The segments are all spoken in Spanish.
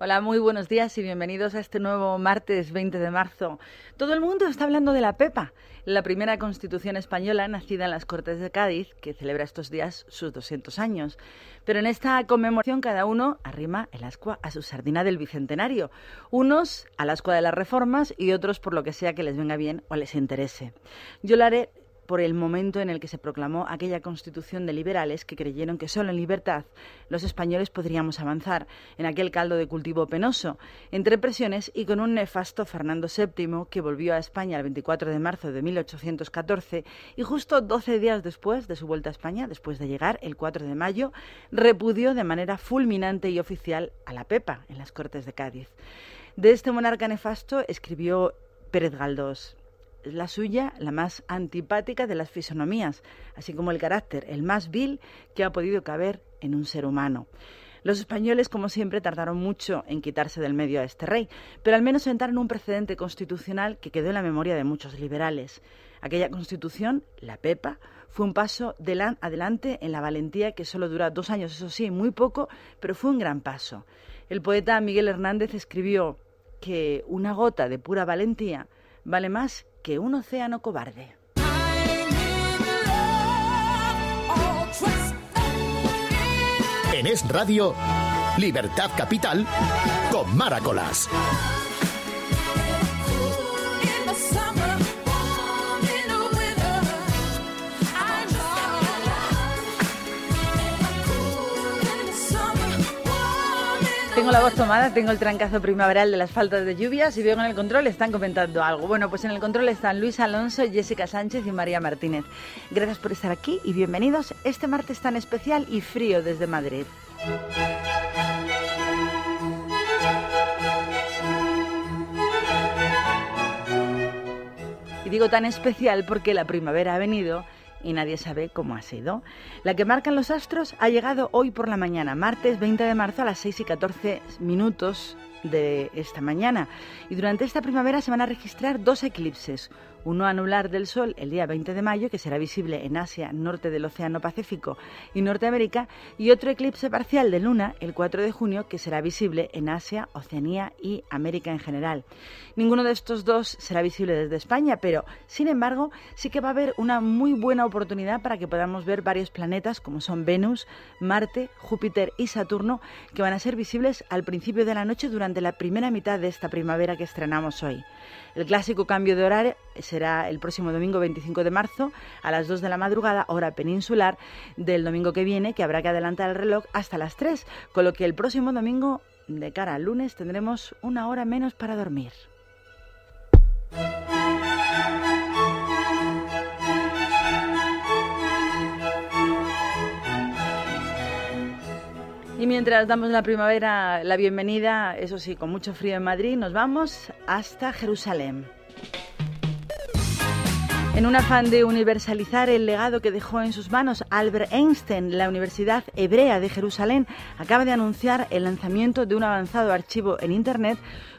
Hola, muy buenos días y bienvenidos a este nuevo martes 20 de marzo. Todo el mundo está hablando de la Pepa, la primera constitución española nacida en las Cortes de Cádiz, que celebra estos días sus 200 años. Pero en esta conmemoración cada uno arrima el ascua a su sardina del bicentenario, unos al ascua de las reformas y otros por lo que sea que les venga bien o les interese. Yo lo haré por el momento en el que se proclamó aquella constitución de liberales que creyeron que solo en libertad los españoles podríamos avanzar en aquel caldo de cultivo penoso, entre presiones y con un nefasto Fernando VII que volvió a España el 24 de marzo de 1814 y justo 12 días después de su vuelta a España, después de llegar el 4 de mayo, repudió de manera fulminante y oficial a la Pepa en las Cortes de Cádiz. De este monarca nefasto escribió Pérez Galdós la suya la más antipática de las fisonomías, así como el carácter, el más vil que ha podido caber en un ser humano. Los españoles, como siempre, tardaron mucho en quitarse del medio a este rey, pero al menos sentaron un precedente constitucional que quedó en la memoria de muchos liberales. Aquella constitución, la PEPA, fue un paso adelante en la valentía que solo dura dos años, eso sí, muy poco, pero fue un gran paso. El poeta Miguel Hernández escribió que una gota de pura valentía vale más que un océano cobarde. En Es Radio, Libertad Capital, con Maracolas. Tengo la voz tomada, tengo el trancazo primaveral de las faltas de lluvias y veo en el control están comentando algo. Bueno, pues en el control están Luis Alonso, Jessica Sánchez y María Martínez. Gracias por estar aquí y bienvenidos este martes tan especial y frío desde Madrid. Y digo tan especial porque la primavera ha venido y nadie sabe cómo ha sido. La que marcan los astros ha llegado hoy por la mañana, martes 20 de marzo a las 6 y 14 minutos de esta mañana. Y durante esta primavera se van a registrar dos eclipses, uno anular del Sol el día 20 de mayo, que será visible en Asia, norte del Océano Pacífico y Norteamérica, y otro eclipse parcial de Luna el 4 de junio, que será visible en Asia, Oceanía y América en general. Ninguno de estos dos será visible desde España, pero sin embargo sí que va a haber una muy buena oportunidad para que podamos ver varios planetas como son Venus, Marte, Júpiter y Saturno, que van a ser visibles al principio de la noche durante la primera mitad de esta primavera que estrenamos hoy. El clásico cambio de horario será el próximo domingo 25 de marzo a las 2 de la madrugada, hora peninsular, del domingo que viene, que habrá que adelantar el reloj hasta las 3, con lo que el próximo domingo, de cara al lunes, tendremos una hora menos para dormir. Y mientras damos la primavera la bienvenida, eso sí, con mucho frío en Madrid, nos vamos hasta Jerusalén. En un afán de universalizar el legado que dejó en sus manos Albert Einstein, la Universidad Hebrea de Jerusalén acaba de anunciar el lanzamiento de un avanzado archivo en Internet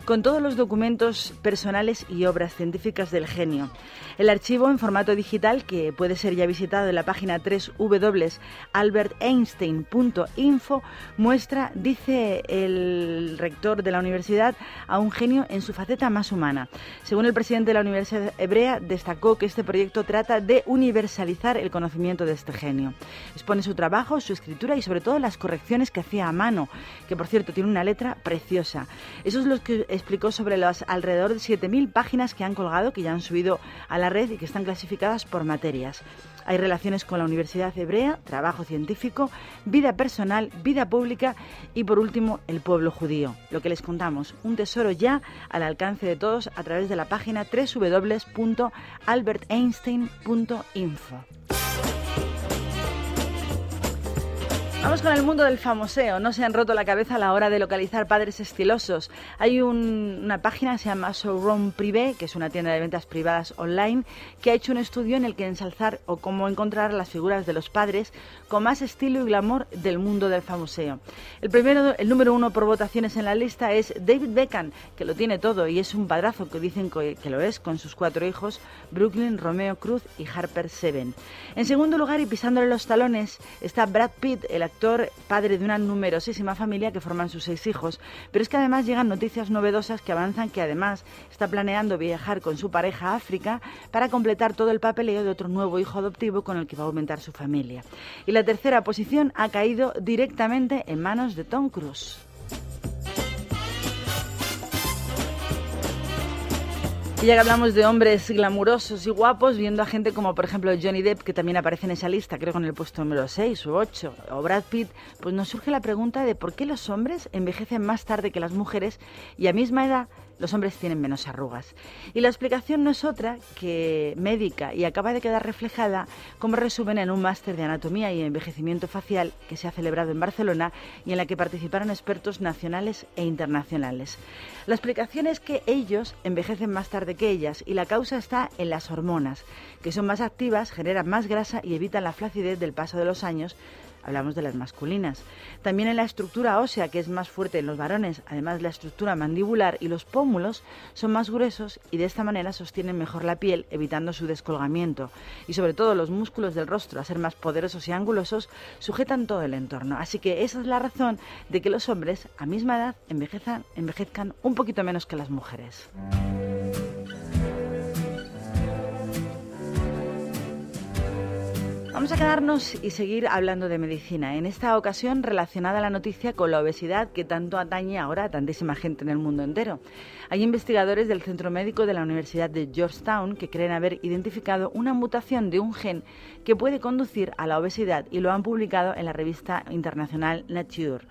con todos los documentos personales y obras científicas del genio. El archivo en formato digital, que puede ser ya visitado en la página www.alberteinstein.info, muestra, dice el rector de la universidad, a un genio en su faceta más humana. Según el presidente de la Universidad Hebrea, destacó que este proyecto trata de universalizar el conocimiento de este genio. Expone su trabajo, su escritura y sobre todo las correcciones que hacía a mano, que por cierto tiene una letra preciosa. Eso es lo que explicó sobre las alrededor de 7.000 páginas que han colgado, que ya han subido a la red y que están clasificadas por materias. Hay relaciones con la Universidad Hebrea, trabajo científico, vida personal, vida pública y por último el pueblo judío. Lo que les contamos, un tesoro ya al alcance de todos a través de la página www.alberteinstein.info. Vamos con el mundo del famoseo. No se han roto la cabeza a la hora de localizar padres estilosos. Hay una página se llama Showroom Privé, que es una tienda de ventas privadas online, que ha hecho un estudio en el que ensalzar o cómo encontrar las figuras de los padres con más estilo y glamour del mundo del famoseo. El primero, el número uno por votaciones en la lista es David Beckham, que lo tiene todo y es un padrazo que dicen que lo es con sus cuatro hijos, Brooklyn, Romeo Cruz y Harper Seven. En segundo lugar y pisándole los talones está Brad Pitt, el actor padre de una numerosísima familia que forman sus seis hijos, pero es que además llegan noticias novedosas que avanzan que además está planeando viajar con su pareja a África para completar todo el papeleo de otro nuevo hijo adoptivo con el que va a aumentar su familia. Y la tercera posición ha caído directamente en manos de Tom Cruise. Y ya que hablamos de hombres glamurosos y guapos, viendo a gente como por ejemplo Johnny Depp, que también aparece en esa lista, creo con el puesto número 6 u 8, o Brad Pitt, pues nos surge la pregunta de por qué los hombres envejecen más tarde que las mujeres y a misma edad los hombres tienen menos arrugas. Y la explicación no es otra que médica y acaba de quedar reflejada como resumen en un máster de anatomía y envejecimiento facial que se ha celebrado en Barcelona y en la que participaron expertos nacionales e internacionales. La explicación es que ellos envejecen más tarde que ellas y la causa está en las hormonas, que son más activas, generan más grasa y evitan la flacidez del paso de los años hablamos de las masculinas. También en la estructura ósea, que es más fuerte en los varones, además la estructura mandibular y los pómulos son más gruesos y de esta manera sostienen mejor la piel, evitando su descolgamiento. Y sobre todo los músculos del rostro, a ser más poderosos y angulosos, sujetan todo el entorno. Así que esa es la razón de que los hombres a misma edad envejezcan, un poquito menos que las mujeres. Vamos a quedarnos y seguir hablando de medicina, en esta ocasión relacionada la noticia con la obesidad que tanto atañe ahora a tantísima gente en el mundo entero. Hay investigadores del Centro Médico de la Universidad de Georgetown que creen haber identificado una mutación de un gen que puede conducir a la obesidad y lo han publicado en la revista internacional Nature.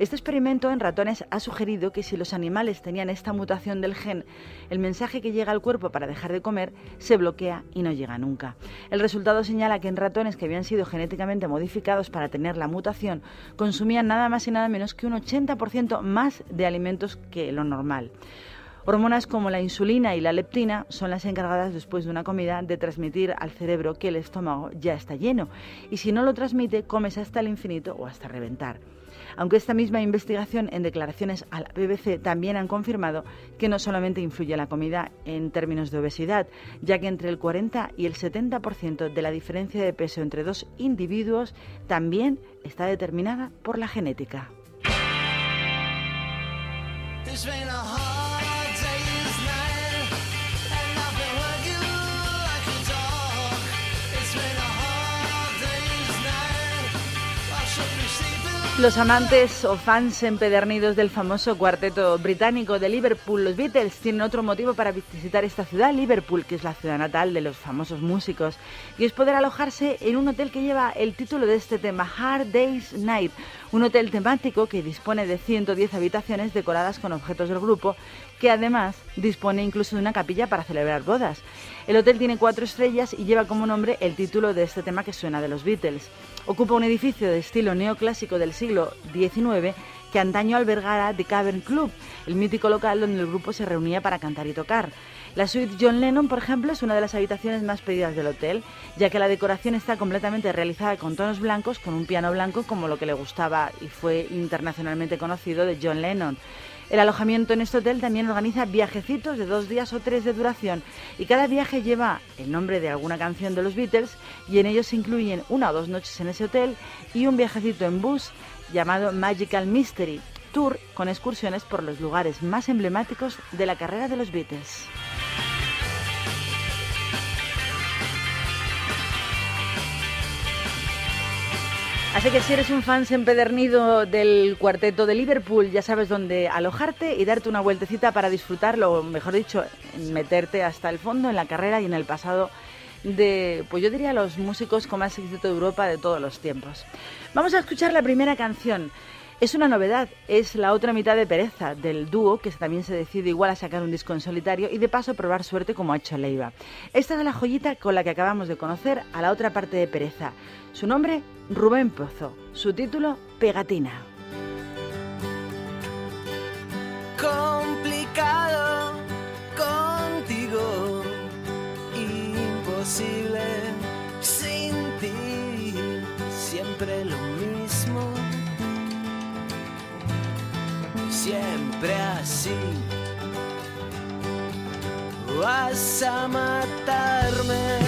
Este experimento en ratones ha sugerido que si los animales tenían esta mutación del gen, el mensaje que llega al cuerpo para dejar de comer se bloquea y no llega nunca. El resultado señala que en ratones que habían sido genéticamente modificados para tener la mutación, consumían nada más y nada menos que un 80% más de alimentos que lo normal. Hormonas como la insulina y la leptina son las encargadas después de una comida de transmitir al cerebro que el estómago ya está lleno y si no lo transmite comes hasta el infinito o hasta reventar aunque esta misma investigación en declaraciones a la BBC también han confirmado que no solamente influye la comida en términos de obesidad, ya que entre el 40 y el 70% de la diferencia de peso entre dos individuos también está determinada por la genética. Los amantes o fans empedernidos del famoso cuarteto británico de Liverpool, los Beatles, tienen otro motivo para visitar esta ciudad, Liverpool, que es la ciudad natal de los famosos músicos, y es poder alojarse en un hotel que lleva el título de este tema, Hard Day's Night, un hotel temático que dispone de 110 habitaciones decoradas con objetos del grupo, que además dispone incluso de una capilla para celebrar bodas. El hotel tiene cuatro estrellas y lleva como nombre el título de este tema que suena de los Beatles. Ocupa un edificio de estilo neoclásico del siglo XIX que antaño albergara The Cavern Club, el mítico local donde el grupo se reunía para cantar y tocar. La suite John Lennon, por ejemplo, es una de las habitaciones más pedidas del hotel, ya que la decoración está completamente realizada con tonos blancos, con un piano blanco como lo que le gustaba y fue internacionalmente conocido de John Lennon. El alojamiento en este hotel también organiza viajecitos de dos días o tres de duración y cada viaje lleva el nombre de alguna canción de los Beatles y en ellos se incluyen una o dos noches en ese hotel y un viajecito en bus llamado Magical Mystery Tour con excursiones por los lugares más emblemáticos de la carrera de los Beatles. Así que si eres un fan empedernido del cuarteto de Liverpool, ya sabes dónde alojarte y darte una vueltecita para disfrutarlo, mejor dicho, meterte hasta el fondo en la carrera y en el pasado de, pues yo diría, los músicos con más éxito de Europa de todos los tiempos. Vamos a escuchar la primera canción. Es una novedad, es la otra mitad de Pereza, del dúo, que también se decide igual a sacar un disco en solitario y de paso probar suerte como ha hecho Leiva. Esta es la joyita con la que acabamos de conocer a la otra parte de Pereza. Su nombre, Rubén Pozo. Su título, Pegatina. Complicado contigo, imposible siempre así. Vas a matarme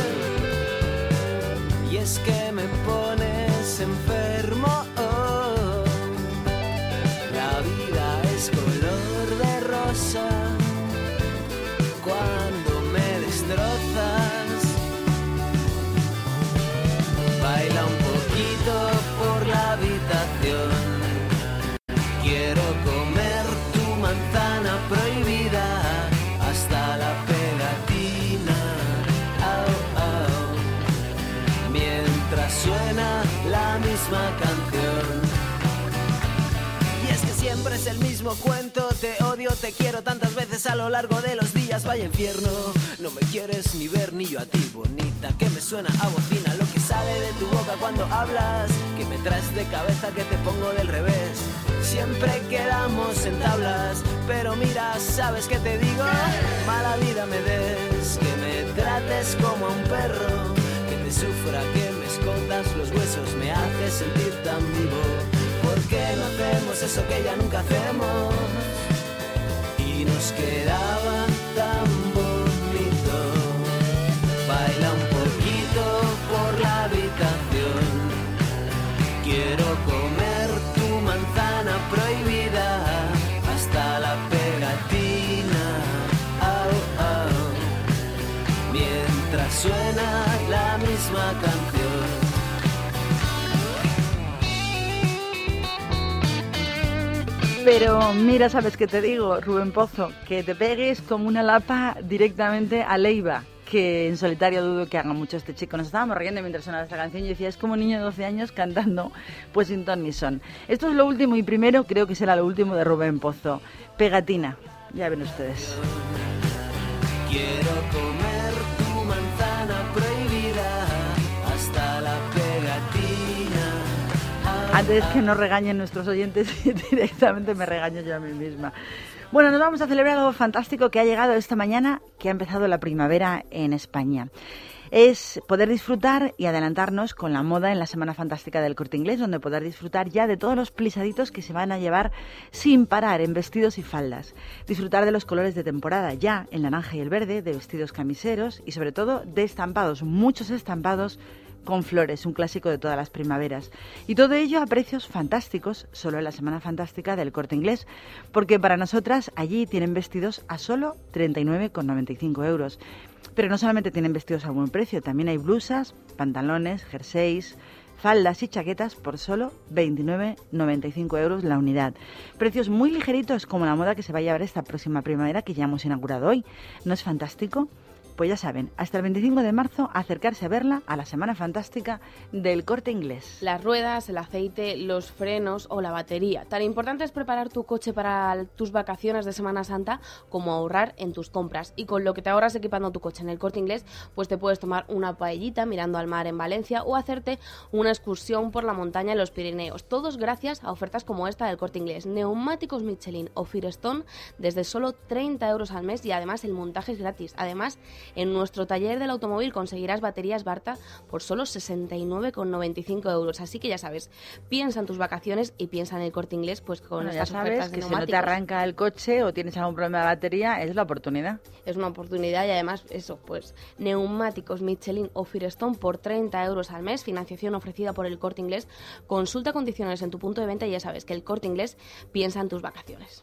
y es que me pones enfermo. Mismo cuento, te odio, te quiero tantas veces a lo largo de los días, vaya infierno, no me quieres ni ver ni yo a ti, bonita, que me suena a bocina lo que sale de tu boca cuando hablas, que me traes de cabeza que te pongo del revés. Siempre quedamos en tablas, pero mira, sabes que te digo, mala vida me des, que me trates como a un perro, que te sufra, que me escondas los huesos, me hace sentir tan vivo. ¿Por qué no hacemos eso que ya nunca hacemos? Y nos quedaba tan bonito. Baila un poquito por la habitación. Quiero comer tu manzana prohibida hasta la pegatina. Au, au. Mientras suena la misma canción. Pero mira, sabes qué te digo, Rubén Pozo, que te pegues como una lapa directamente a Leiva, que en solitario dudo que haga mucho este chico. Nos estábamos riendo mientras sonaba esta canción y decía, es como un niño de 12 años cantando pues sin ton ni son. Esto es lo último y primero creo que será lo último de Rubén Pozo. Pegatina, ya ven ustedes. Quiero comer Antes que nos regañen nuestros oyentes, directamente me regaño yo a mí misma. Bueno, nos vamos a celebrar algo fantástico que ha llegado esta mañana, que ha empezado la primavera en España. Es poder disfrutar y adelantarnos con la moda en la Semana Fantástica del Corte Inglés, donde poder disfrutar ya de todos los plisaditos que se van a llevar sin parar en vestidos y faldas. Disfrutar de los colores de temporada ya en naranja y el verde, de vestidos camiseros y sobre todo de estampados, muchos estampados con flores, un clásico de todas las primaveras. Y todo ello a precios fantásticos, solo en la Semana Fantástica del Corte Inglés, porque para nosotras allí tienen vestidos a solo 39,95 euros. Pero no solamente tienen vestidos a buen precio, también hay blusas, pantalones, jerseys, faldas y chaquetas por solo 29,95 euros la unidad. Precios muy ligeritos como la moda que se va a llevar esta próxima primavera que ya hemos inaugurado hoy. ¿No es fantástico? Pues ya saben, hasta el 25 de marzo acercarse a verla a la Semana Fantástica del Corte Inglés. Las ruedas, el aceite, los frenos o la batería. Tan importante es preparar tu coche para tus vacaciones de Semana Santa como ahorrar en tus compras. Y con lo que te ahorras equipando tu coche en el Corte Inglés, pues te puedes tomar una paellita mirando al mar en Valencia o hacerte una excursión por la montaña en los Pirineos. Todos gracias a ofertas como esta del Corte Inglés. Neumáticos Michelin o Firestone desde solo 30 euros al mes y además el montaje es gratis. Además, en nuestro taller del automóvil conseguirás baterías Barta por solo 69,95 euros. Así que ya sabes, piensa en tus vacaciones y piensa en el corte inglés, pues con Bueno, ya estas sabes ofertas de que si no te arranca el coche o tienes algún problema de batería, es la oportunidad. Es una oportunidad y además eso, pues neumáticos Michelin o Firestone por 30 euros al mes, financiación ofrecida por el corte inglés. Consulta condiciones en tu punto de venta y ya sabes que el corte inglés piensa en tus vacaciones.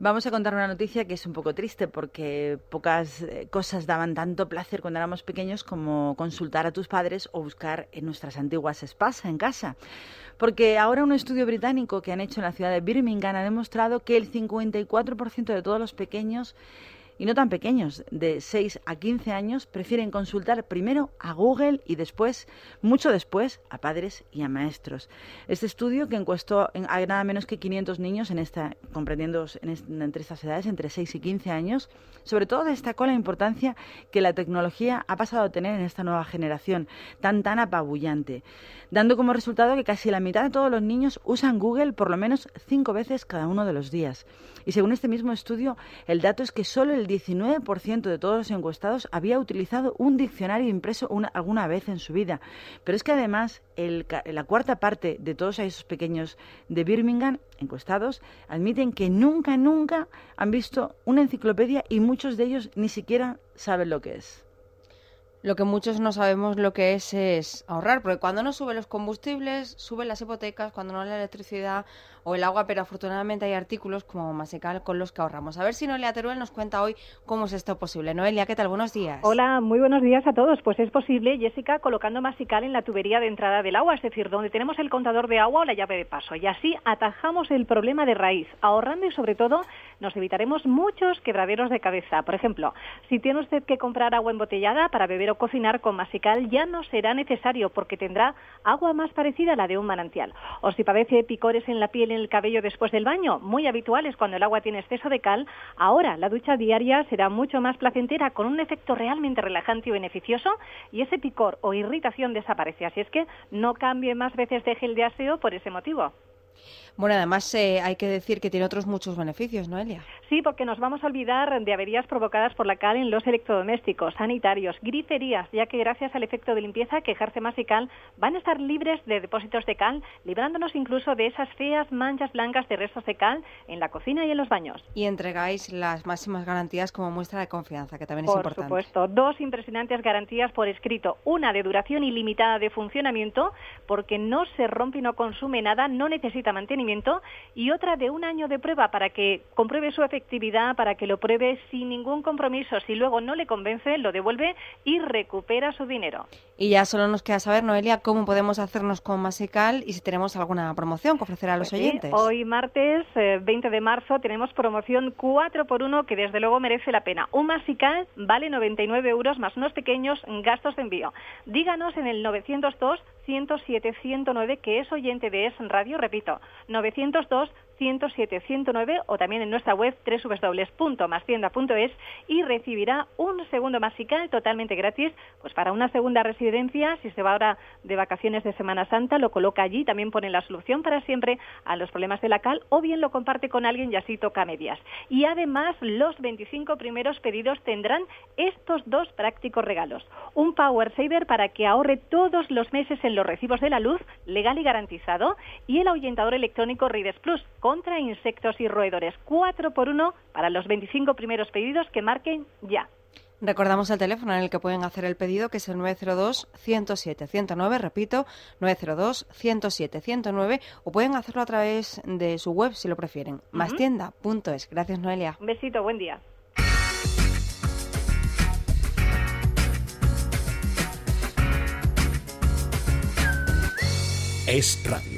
Vamos a contar una noticia que es un poco triste porque pocas eh, cosas daban tanto placer cuando éramos pequeños como consultar a tus padres o buscar en nuestras antiguas spas en casa. Porque ahora un estudio británico que han hecho en la ciudad de Birmingham ha demostrado que el 54% de todos los pequeños y no tan pequeños, de 6 a 15 años, prefieren consultar primero a Google y después, mucho después, a padres y a maestros. Este estudio, que encuestó a nada menos que 500 niños en esta, comprendiendo entre estas edades, entre 6 y 15 años, sobre todo destacó la importancia que la tecnología ha pasado a tener en esta nueva generación, tan tan apabullante, dando como resultado que casi la mitad de todos los niños usan Google por lo menos cinco veces cada uno de los días. Y según este mismo estudio, el dato es que solo el 19% de todos los encuestados había utilizado un diccionario impreso alguna vez en su vida. Pero es que además la cuarta parte de todos esos pequeños de Birmingham encuestados admiten que nunca, nunca han visto una enciclopedia y muchos de ellos ni siquiera saben lo que es. Lo que muchos no sabemos lo que es es ahorrar, porque cuando no suben los combustibles, suben las hipotecas, cuando no la electricidad o el agua, pero afortunadamente hay artículos como Masecal con los que ahorramos. A ver si Noelia Teruel nos cuenta hoy cómo es esto posible. Noelia, ¿qué tal? Buenos días. Hola, muy buenos días a todos. Pues es posible, Jessica, colocando Masical en la tubería de entrada del agua, es decir, donde tenemos el contador de agua o la llave de paso. Y así atajamos el problema de raíz, ahorrando y sobre todo nos evitaremos muchos quebraderos de cabeza. Por ejemplo, si tiene usted que comprar agua embotellada para beber o cocinar con Masical, ya no será necesario porque tendrá agua más parecida a la de un manantial. O si padece picores en la piel en el cabello después del baño, muy habituales cuando el agua tiene exceso de cal, ahora la ducha diaria será mucho más placentera con un efecto realmente relajante y beneficioso y ese picor o irritación desaparece. Así es que no cambie más veces de gel de aseo por ese motivo. Bueno, además eh, hay que decir que tiene otros muchos beneficios, ¿no, Elia? Sí, porque nos vamos a olvidar de averías provocadas por la cal en los electrodomésticos, sanitarios, griferías, ya que gracias al efecto de limpieza que ejerce más y cal, van a estar libres de depósitos de cal, librándonos incluso de esas feas manchas blancas de restos de cal en la cocina y en los baños. Y entregáis las máximas garantías como muestra de confianza, que también es importante. Por supuesto, dos impresionantes garantías por escrito, una de duración ilimitada de funcionamiento, porque no se rompe y no consume nada, no necesita mantenimiento y otra de un año de prueba para que compruebe su efectividad, para que lo pruebe sin ningún compromiso. Si luego no le convence, lo devuelve y recupera su dinero. Y ya solo nos queda saber, Noelia, cómo podemos hacernos con Masical y si tenemos alguna promoción que ofrecer a los pues oyentes. hoy martes 20 eh, de marzo tenemos promoción 4 por 1 que desde luego merece la pena. Un Masical vale 99 euros más unos pequeños gastos de envío. Díganos en el 902 107 109 que es oyente de Es Radio, repito, 902 902 107 109 o también en nuestra web www.mastienda.es y recibirá un segundo masical totalmente gratis pues para una segunda residencia si se va ahora de vacaciones de Semana Santa lo coloca allí también pone la solución para siempre a los problemas de la cal o bien lo comparte con alguien y así toca medias y además los 25 primeros pedidos tendrán estos dos prácticos regalos un Power Saver para que ahorre todos los meses en los recibos de la luz legal y garantizado y el ahuyentador electrónico Rides Plus contra insectos y roedores. 4 por 1 para los 25 primeros pedidos que marquen ya. Recordamos el teléfono en el que pueden hacer el pedido, que es el 902-107-109, repito, 902-107-109, o pueden hacerlo a través de su web si lo prefieren, mastienda.es. Gracias, Noelia. Un besito, buen día. Es Radio.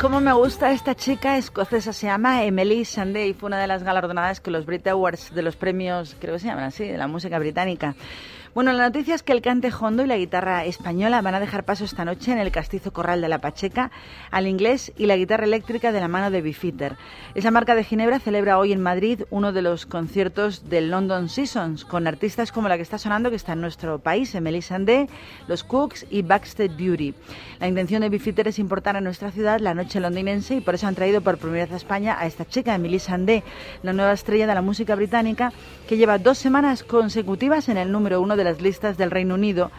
Cómo me gusta esta chica escocesa, se llama Emily Sandé y fue una de las galardonadas que los Brit Awards de los premios, creo que se llaman así, de la música británica. Bueno, la noticia es que el cante hondo y la guitarra española van a dejar paso esta noche en el Castizo Corral de la Pacheca al inglés y la guitarra eléctrica de la mano de Bifitter. Esa marca de Ginebra celebra hoy en Madrid uno de los conciertos del London Seasons con artistas como la que está sonando que está en nuestro país, Emily Sandé, Los Cooks y Backstage Beauty. La intención de Bifitter es importar a nuestra ciudad la noche londinense y por eso han traído por primera vez a España a esta chica, Emily Sandé, la nueva estrella de la música británica que lleva dos semanas consecutivas en el número uno de las listas del Reino Unido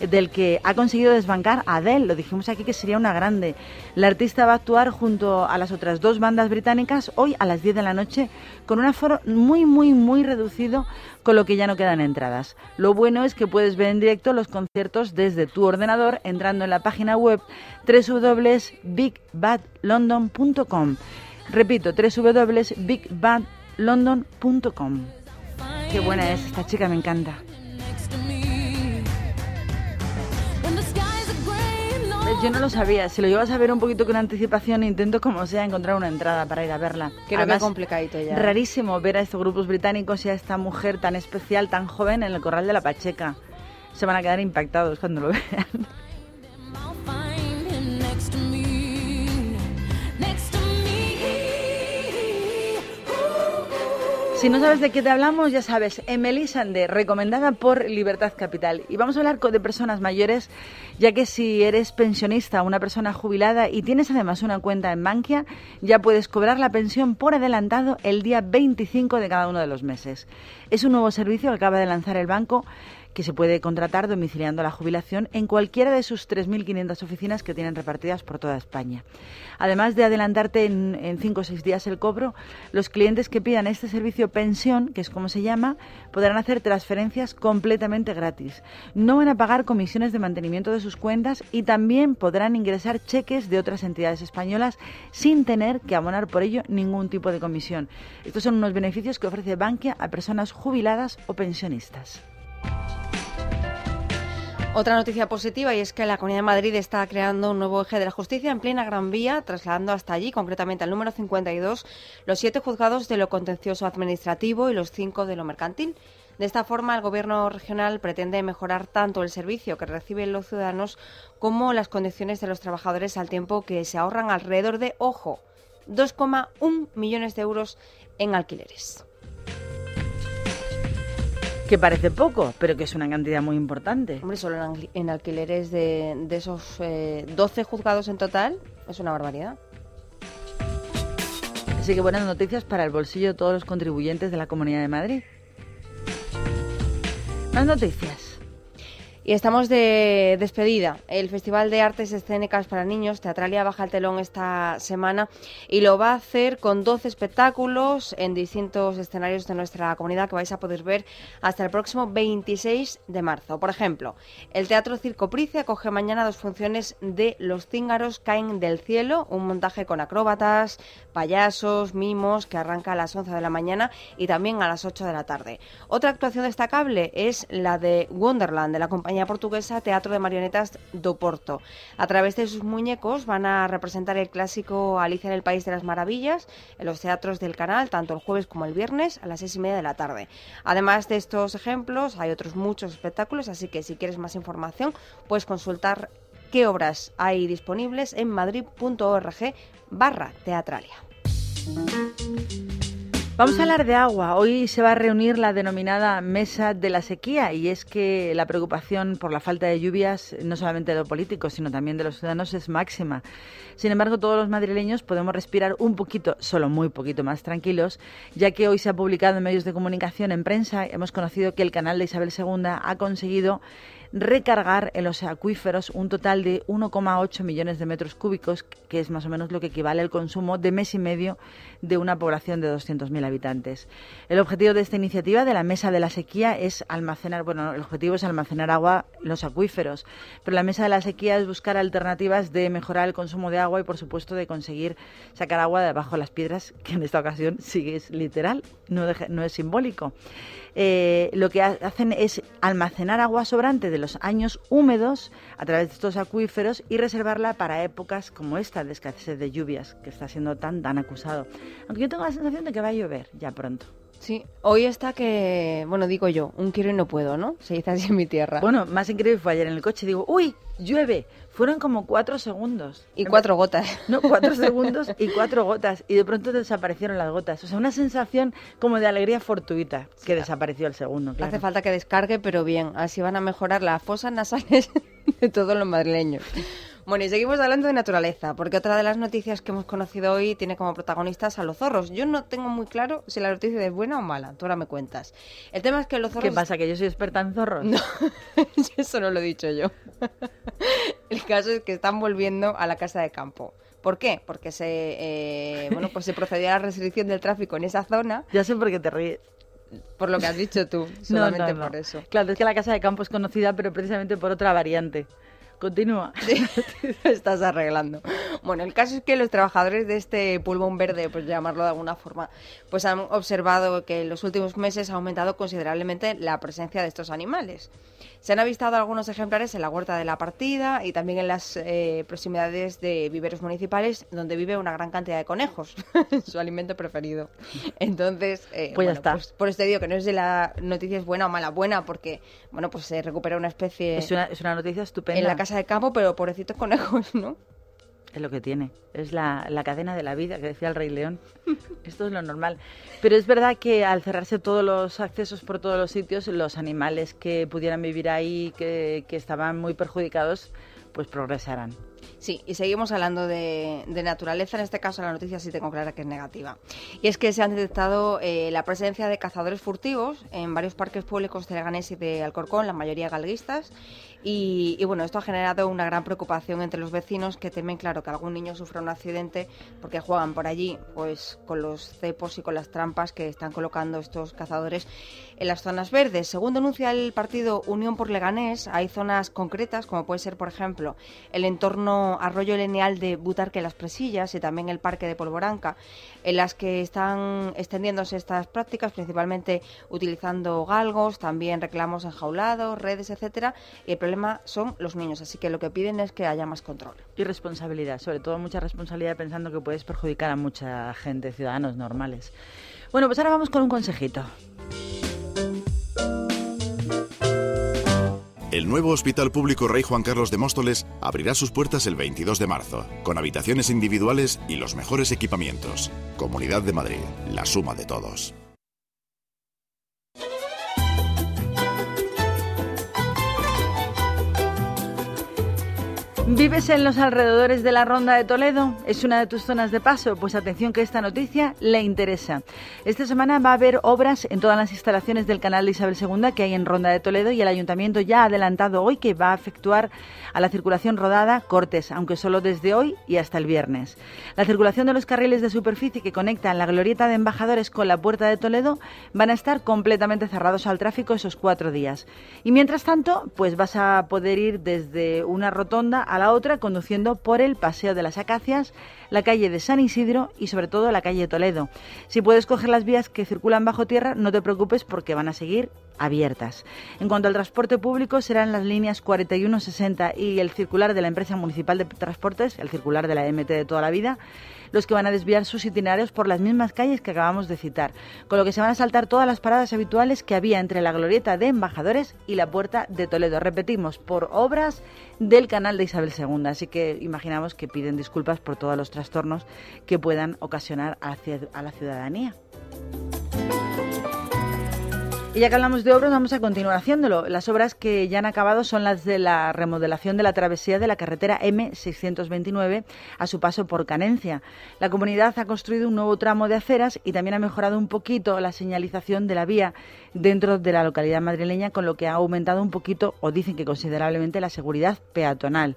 del que ha conseguido desbancar a Adele. Lo dijimos aquí que sería una grande. La artista va a actuar junto a las otras dos bandas británicas hoy a las 10 de la noche con un aforo muy, muy, muy reducido, con lo que ya no quedan entradas. Lo bueno es que puedes ver en directo los conciertos desde tu ordenador entrando en la página web www.bigbadlondon.com. Repito, www.bigbadlondon.com. Qué buena es esta chica, me encanta. Yo no lo sabía. Si lo llevas a ver un poquito con anticipación, intento como sea encontrar una entrada para ir a verla. Creo Además, que complicadito ya. Rarísimo ver a estos grupos británicos y a esta mujer tan especial, tan joven en el corral de la Pacheca. Se van a quedar impactados cuando lo vean. Si no sabes de qué te hablamos, ya sabes, Emily Sande, recomendada por Libertad Capital. Y vamos a hablar de personas mayores, ya que si eres pensionista, una persona jubilada y tienes además una cuenta en Bankia, ya puedes cobrar la pensión por adelantado el día 25 de cada uno de los meses. Es un nuevo servicio que acaba de lanzar el banco que se puede contratar domiciliando la jubilación en cualquiera de sus 3.500 oficinas que tienen repartidas por toda España. Además de adelantarte en 5 o 6 días el cobro, los clientes que pidan este servicio pensión, que es como se llama, podrán hacer transferencias completamente gratis. No van a pagar comisiones de mantenimiento de sus cuentas y también podrán ingresar cheques de otras entidades españolas sin tener que abonar por ello ningún tipo de comisión. Estos son unos beneficios que ofrece Bankia a personas jubiladas o pensionistas. Otra noticia positiva y es que la Comunidad de Madrid está creando un nuevo eje de la justicia en plena Gran Vía, trasladando hasta allí, concretamente al número 52, los siete juzgados de lo contencioso administrativo y los cinco de lo mercantil. De esta forma, el Gobierno regional pretende mejorar tanto el servicio que reciben los ciudadanos como las condiciones de los trabajadores al tiempo que se ahorran alrededor de, ojo, 2,1 millones de euros en alquileres. Que parece poco, pero que es una cantidad muy importante. Hombre, solo en, alqui- en alquileres de, de esos eh, 12 juzgados en total es una barbaridad. Así que buenas noticias para el bolsillo de todos los contribuyentes de la Comunidad de Madrid. Más noticias. Y estamos de despedida. El Festival de Artes Escénicas para Niños, Teatralia, baja el telón esta semana y lo va a hacer con 12 espectáculos en distintos escenarios de nuestra comunidad que vais a poder ver hasta el próximo 26 de marzo. Por ejemplo, el Teatro Circo Price acoge mañana dos funciones de Los Cíngaros Caen del Cielo, un montaje con acróbatas, payasos, mimos, que arranca a las 11 de la mañana y también a las 8 de la tarde. Otra actuación destacable es la de Wonderland, de la compañía portuguesa Teatro de Marionetas do Porto. A través de sus muñecos van a representar el clásico Alicia en el País de las Maravillas en los teatros del canal, tanto el jueves como el viernes a las seis y media de la tarde. Además de estos ejemplos, hay otros muchos espectáculos, así que si quieres más información, puedes consultar qué obras hay disponibles en madrid.org barra teatralia. Vamos a hablar de agua. Hoy se va a reunir la denominada Mesa de la Sequía y es que la preocupación por la falta de lluvias, no solamente de los políticos, sino también de los ciudadanos, es máxima. Sin embargo, todos los madrileños podemos respirar un poquito, solo muy poquito más tranquilos, ya que hoy se ha publicado en medios de comunicación, en prensa, hemos conocido que el canal de Isabel II ha conseguido recargar en los acuíferos un total de 1,8 millones de metros cúbicos, que es más o menos lo que equivale al consumo de mes y medio de una población de 200.000 habitantes. El objetivo de esta iniciativa de la Mesa de la Sequía es almacenar, bueno, el objetivo es almacenar agua en los acuíferos, pero la Mesa de la Sequía es buscar alternativas de mejorar el consumo de agua y, por supuesto, de conseguir sacar agua de debajo de las piedras, que en esta ocasión sí es literal, no, no es simbólico. Eh, lo que ha- hacen es almacenar agua sobrante de los años húmedos a través de estos acuíferos y reservarla para épocas como esta de escasez de lluvias, que está siendo tan, tan acusado. Aunque yo tengo la sensación de que va a llover ya pronto. Sí, hoy está que, bueno, digo yo, un quiero y no puedo, ¿no? Se dice así en mi tierra. Bueno, más increíble fue ayer en el coche. Digo, uy, llueve. Fueron como cuatro segundos. y cuatro gotas. No, cuatro segundos y cuatro gotas. Y de pronto desaparecieron las gotas. O sea, una sensación como de alegría fortuita que desapareció el segundo. Claro. Hace falta que descargue, pero bien, así van a mejorar las fosas nasales de todos los madrileños. Bueno, y seguimos hablando de naturaleza, porque otra de las noticias que hemos conocido hoy tiene como protagonistas a los zorros. Yo no tengo muy claro si la noticia es buena o mala, tú ahora me cuentas. El tema es que los zorros... ¿Qué pasa? ¿Que yo soy experta en zorros? No, eso no lo he dicho yo. El caso es que están volviendo a la casa de campo. ¿Por qué? Porque se, eh, bueno, pues se procedió a la restricción del tráfico en esa zona. Ya sé por qué te ríes. Por lo que has dicho tú, No, solamente no, no. por eso. Claro, es que la casa de campo es conocida, pero precisamente por otra variante. Continúa. Te estás arreglando. Bueno, el caso es que los trabajadores de este pulmón verde, pues llamarlo de alguna forma, pues han observado que en los últimos meses ha aumentado considerablemente la presencia de estos animales. Se han avistado algunos ejemplares en la huerta de la partida y también en las eh, proximidades de viveros municipales, donde vive una gran cantidad de conejos, su alimento preferido. Entonces, eh, Pues ya bueno, está. pues por esto digo que no es de la noticia es buena o mala, buena, porque bueno, pues se recupera una especie Es una, es una noticia estupenda. en la casa de campo, pero pobrecitos conejos, ¿no? Es lo que tiene. Es la, la cadena de la vida que decía el Rey León. Esto es lo normal. Pero es verdad que al cerrarse todos los accesos por todos los sitios, los animales que pudieran vivir ahí, que, que estaban muy perjudicados, pues progresarán. Sí, y seguimos hablando de, de naturaleza. En este caso, la noticia sí tengo clara que es negativa. Y es que se han detectado eh, la presencia de cazadores furtivos en varios parques públicos de Leganés y de Alcorcón, la mayoría galguistas. Y, bueno, esto ha generado una gran preocupación entre los vecinos que temen, claro, que algún niño sufra un accidente porque juegan por allí, pues con los cepos y con las trampas que están colocando estos cazadores en las zonas verdes. Según denuncia el partido Unión por Leganés, hay zonas concretas, como puede ser, por ejemplo, el entorno arroyo lineal de Butarque Las Presillas y también el parque de Polvoranca, en las que están extendiéndose estas prácticas, principalmente utilizando galgos, también reclamos enjaulados, redes, etcétera. Y el problema son los niños, así que lo que piden es que haya más control. Y responsabilidad, sobre todo mucha responsabilidad pensando que puedes perjudicar a mucha gente, ciudadanos normales. Bueno, pues ahora vamos con un consejito. El nuevo Hospital Público Rey Juan Carlos de Móstoles abrirá sus puertas el 22 de marzo, con habitaciones individuales y los mejores equipamientos. Comunidad de Madrid, la suma de todos. ¿Vives en los alrededores de la Ronda de Toledo? ¿Es una de tus zonas de paso? Pues atención que esta noticia le interesa. Esta semana va a haber obras en todas las instalaciones del canal de Isabel II que hay en Ronda de Toledo y el ayuntamiento ya ha adelantado hoy que va a efectuar a la circulación rodada cortes, aunque solo desde hoy y hasta el viernes. La circulación de los carriles de superficie que conectan la glorieta de embajadores con la puerta de Toledo van a estar completamente cerrados al tráfico esos cuatro días. Y mientras tanto, pues vas a poder ir desde una rotonda a la otra conduciendo por el Paseo de las Acacias, la calle de San Isidro y sobre todo la calle Toledo. Si puedes coger las vías que circulan bajo tierra, no te preocupes porque van a seguir abiertas. En cuanto al transporte público, serán las líneas 41, 60 y el circular de la empresa municipal de transportes, el circular de la MT de toda la vida, los que van a desviar sus itinerarios por las mismas calles que acabamos de citar, con lo que se van a saltar todas las paradas habituales que había entre la glorieta de embajadores y la puerta de Toledo. Repetimos, por obras del canal de Isabel II. Así que imaginamos que piden disculpas por todos los trastornos que puedan ocasionar a la ciudadanía. Y ya que hablamos de obras, vamos a continuar haciéndolo. Las obras que ya han acabado son las de la remodelación de la travesía de la carretera M629 a su paso por Canencia. La comunidad ha construido un nuevo tramo de aceras y también ha mejorado un poquito la señalización de la vía dentro de la localidad madrileña, con lo que ha aumentado un poquito, o dicen que considerablemente, la seguridad peatonal.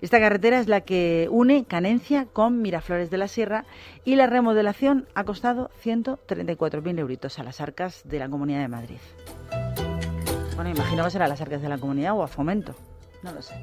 Esta carretera es la que une Canencia con Miraflores de la Sierra y la remodelación ha costado 134.000 euritos a las arcas de la Comunidad de Madrid. Bueno, imagino que será a las arcas de la comunidad o a fomento. No lo sé.